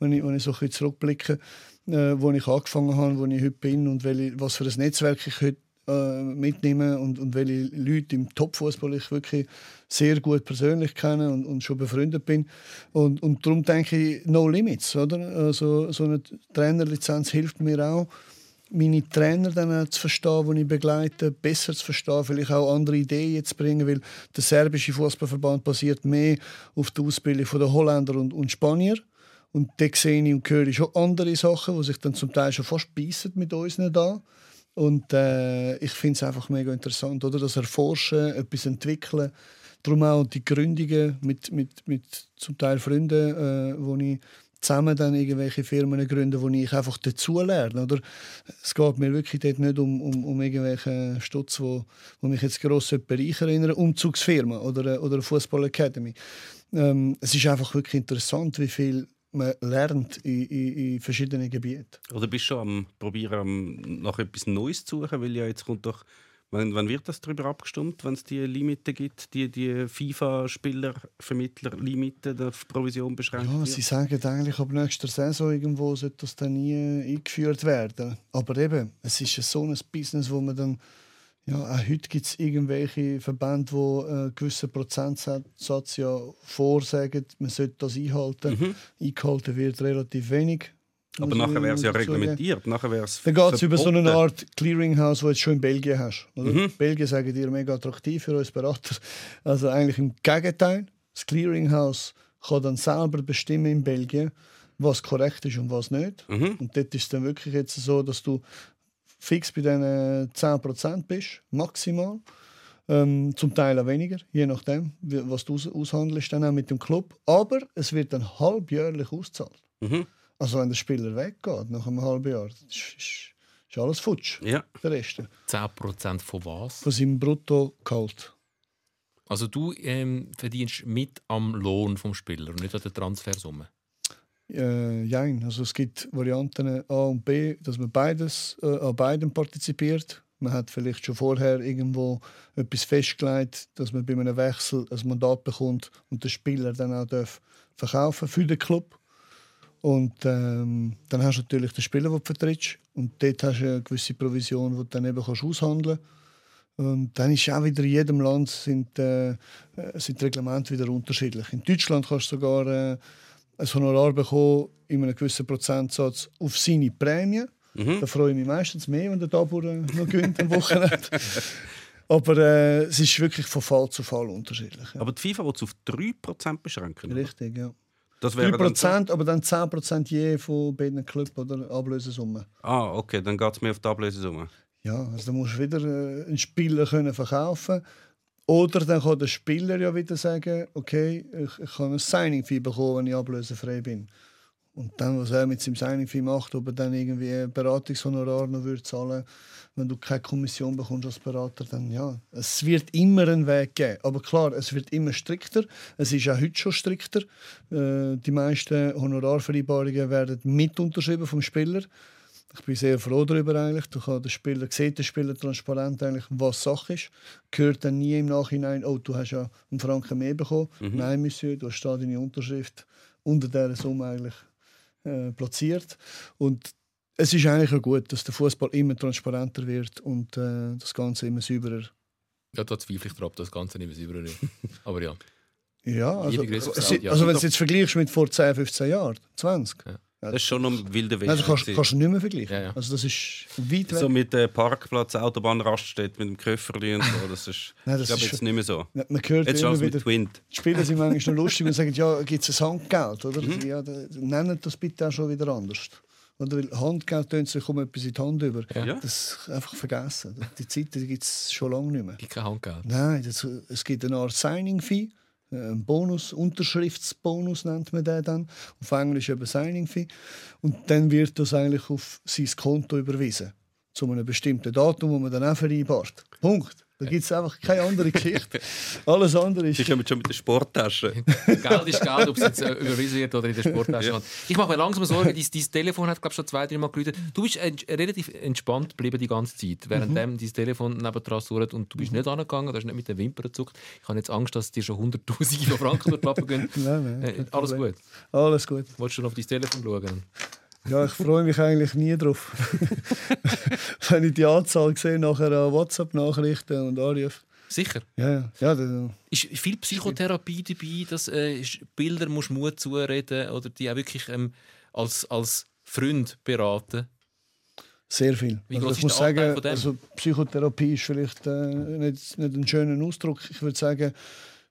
wenn ich, wenn ich so ein bisschen zurückblicke, äh, wo ich angefangen habe, wo ich heute bin und welche, was für ein Netzwerk ich heute äh, mitnehme und, und welche Leute im Topfußball ich wirklich sehr gut persönlich kenne und, und schon befreundet bin. Und, und darum denke ich, no limits. Oder? Also, so eine Trainerlizenz hilft mir auch, meine Trainer dann auch zu verstehen, die ich begleite, besser zu verstehen, vielleicht auch andere Ideen jetzt bringen, weil der serbische Fußballverband basiert mehr auf der Ausbildung der Holländer und, und Spanier. Und da sehe ich und höre ich schon andere Sachen, die sich dann zum Teil schon fast beißen mit uns da. Und äh, ich finde es einfach mega interessant, oder? Das Erforschen, etwas entwickeln. Darum auch die Gründungen mit, mit, mit zum Teil Freunden, äh, ich zusammen dann irgendwelche Firmen gründen, wo ich einfach dazulerne. Oder es geht mir wirklich dort nicht um, um, um irgendwelche Stutz, wo, wo mich jetzt gross Bereich erinnern, Umzugsfirmen oder, oder Fußball Academy. Ähm, es ist einfach wirklich interessant, wie viel man lernt in, in, in verschiedenen Gebieten. Oder bist du schon am probieren, nach etwas Neues zu suchen? Weil ja jetzt kommt doch Wann, wann, wird das darüber abgestimmt, wenn es die Limite gibt, die, die FIFA-Spieler-Vermittler-Limite auf Provision beschränkt ja? Sie sagen eigentlich, ab nächster Saison irgendwo sollte das dann nie eingeführt werden. Aber eben, es ist so ein Business, wo man dann ja, auch heute gibt es irgendwelche Verbände, die einen gewissen Prozentsatz ja vorsagen, man sollte das einhalten. Mhm. Eingehalten wird relativ wenig. Aber nachher wäre es ja reglementiert. Nachher Dann geht es über so eine. Art Clearinghouse, du jetzt schon in Belgien hast. Oder? Mhm. Belgien sagen dir mega attraktiv für uns Berater. Also eigentlich im Gegenteil. Das Clearinghouse kann dann selber bestimmen in Belgien, was korrekt ist und was nicht. Mhm. Und dort ist es dann wirklich jetzt so, dass du fix bei diesen 10% bist, maximal. Ähm, zum Teil auch weniger, je nachdem, was du aus aushandelst dann auch mit dem Club. Aber es wird dann halbjährlich ausgezahlt. Mhm. Also wenn der Spieler weggeht nach einem halben Jahr, ist, ist, ist alles futsch. Ja. Der Rest. 10% von was? Von seinem Bruttogehalt. Also du ähm, verdienst mit am Lohn vom Spieler und nicht an der Transfersumme. Äh, jein. Also es gibt Varianten A und B, dass man beides äh, an beiden partizipiert. Man hat vielleicht schon vorher irgendwo etwas festgelegt, dass man bei einem Wechsel ein Mandat bekommt und der Spieler dann auch darf verkaufen für den Club. Und ähm, dann hast du natürlich den Spieler, den du vertrittst. Und dort hast du eine gewisse Provision, die du dann eben kannst aushandeln kannst. Und dann ist auch wieder in jedem Land sind, äh, sind die Reglemente wieder unterschiedlich. In Deutschland kannst du sogar äh, ein Honorar bekommen in einem gewissen Prozentsatz auf seine Prämie. Da freue ich mich meistens mehr, wenn der Dabur äh, noch gönnt am Wochenende. Aber äh, es ist wirklich von Fall zu Fall unterschiedlich. Ja. Aber die FIFA will es auf 3% beschränken. oder? Richtig, ja. Das wäre dann so- 3%, aber dann 10% je von beiden Clubs oder Ablösesumme. Ah, okay, dann geht es mehr auf die Ablösesumme. Ja, also dann musst du wieder äh, einen Spieler können verkaufen Oder dann kann der Spieler ja wieder sagen, okay, ich, ich kann ein Signing-Fee bekommen, wenn ich ablösefrei bin. Und dann, was er mit seinem Signing-Fee macht, ob er dann irgendwie Beratungshonorar noch würde zahlen wenn du keine Kommission bekommst als Berater, dann ja, es wird immer einen Weg geben. Aber klar, es wird immer strikter. Es ist auch heute schon strikter. Äh, die meisten Honorarvereinbarungen werden mit unterschrieben vom Spieler. Ich bin sehr froh darüber eigentlich. Du kann der Spieler sieht der Spieler transparent eigentlich, was Sache ist. Gehört dann nie im Nachhinein, oh, du hast ja einen Franken mehr bekommen. Nein, Monsieur, du hast da deine Unterschrift unter dieser Summe eigentlich äh, platziert. Und es ist eigentlich auch gut, dass der Fußball immer transparenter wird und äh, das Ganze immer sauberer. Ja, da zweifle ich drauf, das Ganze nicht mehr sauber ist. Aber ja. Ja, also, also wenn du es jetzt vergleichst mit vor 10, 15 Jahren, 20, Ja. Das ist schon noch wilder Weg. also kannst, kannst du nicht mehr vergleichen. Ja, ja. Also das ist weit weg. so mit äh, Parkplatz, Autobahnraststätte, mit dem Köfferli und so. Das ist, Nein, das ich glaube ist jetzt nicht mehr so. Ja, Man hört Jetzt immer schon wieder, mit Wind. die Spieler sind manchmal noch lustig und sagen, ja, gibt es ein Handgeld? Oder? Mhm. Ja, nennen das bitte auch schon wieder anders. Oder? Weil Handgeld tönt sich um etwas in die Hand über. Ja. Das einfach vergessen. Die Zeit gibt es schon lange nicht mehr. Gibt kein Handgeld. Nein, das, es gibt eine Art Signing-Fee. äh, Ein Bonus, Unterschriftsbonus nennt man den dann. Auf Englisch eben Signing-Fee. Und dann wird das eigentlich auf sein Konto überwiesen. Zu einem bestimmten Datum, wo man dann auch vereinbart. Punkt. Da gibt es einfach keine andere Geschichte. Alles andere ist. Sie kommen schon mit der Sporttasche. Geld ist Geld, ob es jetzt äh, überwiesen wird oder in der Sporttasche landet. Ich mache mir langsam Sorgen, dein, dein Telefon hat glaube schon zwei, drei Mal geläutet. Du bist äh, relativ entspannt geblieben die ganze Zeit, während dem dein Telefon nebendran surrt und du bist nicht angegangen, du hast nicht mit den Wimpern gezuckt. Ich habe jetzt Angst, dass dir schon hunderttausende von Franken durch die Lappen gehen. Nein, nein, Äh, alles Problem. gut. Alles gut. Wolltest du noch auf dein Telefon schauen? Ja, ich freue mich eigentlich nie drauf. Wenn ich die Anzahl sehe, nachher an WhatsApp-Nachrichten und Anrufe. Sicher. Ja, ja. ja Ist viel Psychotherapie dabei, dass äh, Bilder musst Mut zureden oder die auch wirklich ähm, als, als Freund beraten? sehr viel. Wie Also ich muss sagen, also Psychotherapie ist vielleicht äh, nicht, nicht ein schöner Ausdruck. Ich würde sagen,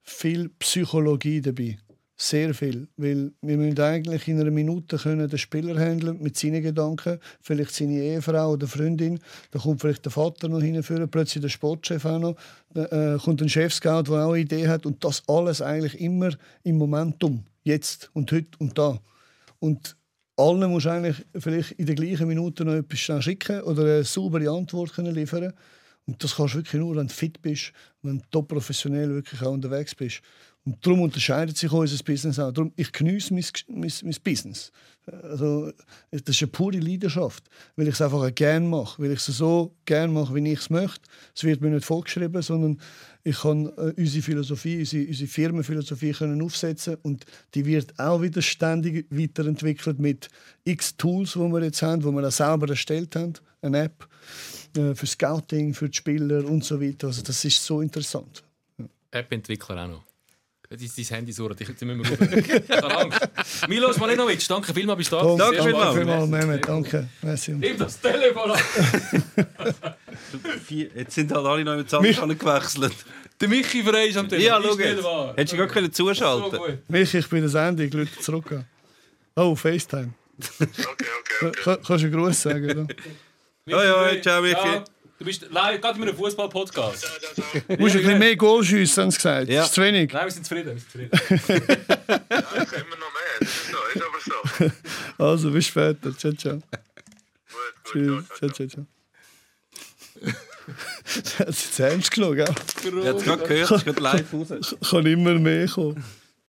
viel Psychologie dabei. Sehr viel. Weil wir müssen eigentlich in einer Minute können den Spieler handeln mit seinen Gedanken. Vielleicht seine Ehefrau oder Freundin. Da kommt vielleicht der Vater noch hinführen, plötzlich der Sportchef auch noch. Da, äh, kommt ein Chefscout, der auch eine Idee hat. Und das alles eigentlich immer im Momentum. Jetzt und heute und da. Und allen musst du eigentlich vielleicht in der gleichen Minute noch etwas schicken oder eine saubere Antwort können liefern Und das kannst du wirklich nur, wenn du fit bist, wenn du top professionell wirklich auch unterwegs bist. Und darum unterscheidet sich unser Business auch. Darum, ich geniesse mein, mein, mein Business. Also, das ist eine pure Leidenschaft, weil ich es einfach gerne mache, weil ich es so gerne mache, wie ich es möchte. Es wird mir nicht vorgeschrieben, sondern ich kann äh, unsere Philosophie, unsere, unsere Firmenphilosophie können aufsetzen und die wird auch wieder ständig weiterentwickelt mit x Tools, die wir jetzt haben, die wir auch selber erstellt haben, eine App äh, für Scouting, für die Spieler und so weiter. Also das ist so interessant. App-Entwickler auch noch. Dein, dein Handy surrt, jetzt müssen wir rufen. Ich habe Angst. Milos Malenovic, danke vielmals, bist du da. Danke danke vielmals. vielmals, Mehmet, danke. Merci. Nimm das Telefon. Vier- Jetzt sind halt alle noch mit Zahlen gewechselt. Der Michi Frey ist am Telefon. Ja, schau jetzt. Hättest du gar können zuschalten gut. Michi, ich bin der Sandy, ich rufe zurück. Oh, FaceTime. Okay, okay, okay. Ka- Kannst du einen Gruß sagen? Oder? Michi Ja, ja, Frey. ciao, Michi. Ja, Du bist live, gerade in einem Fußball-Podcast. Du musst ein bisschen mehr Goal schiessen, haben sie gesagt. Ja. Das ist zu wenig. Nein, wir sind zufrieden. Wir sind zufrieden. Ja, ich kann immer noch mehr. Das ist so, ist aber so. Also, bis später. Ciao, ciao. Gut, gut, Tschüss. ciao, Ciao, ciao. Das ist jetzt ernst genommen, gell? Ich habe es gerade gehört, es ist gerade live raus. Kann immer mehr kommen.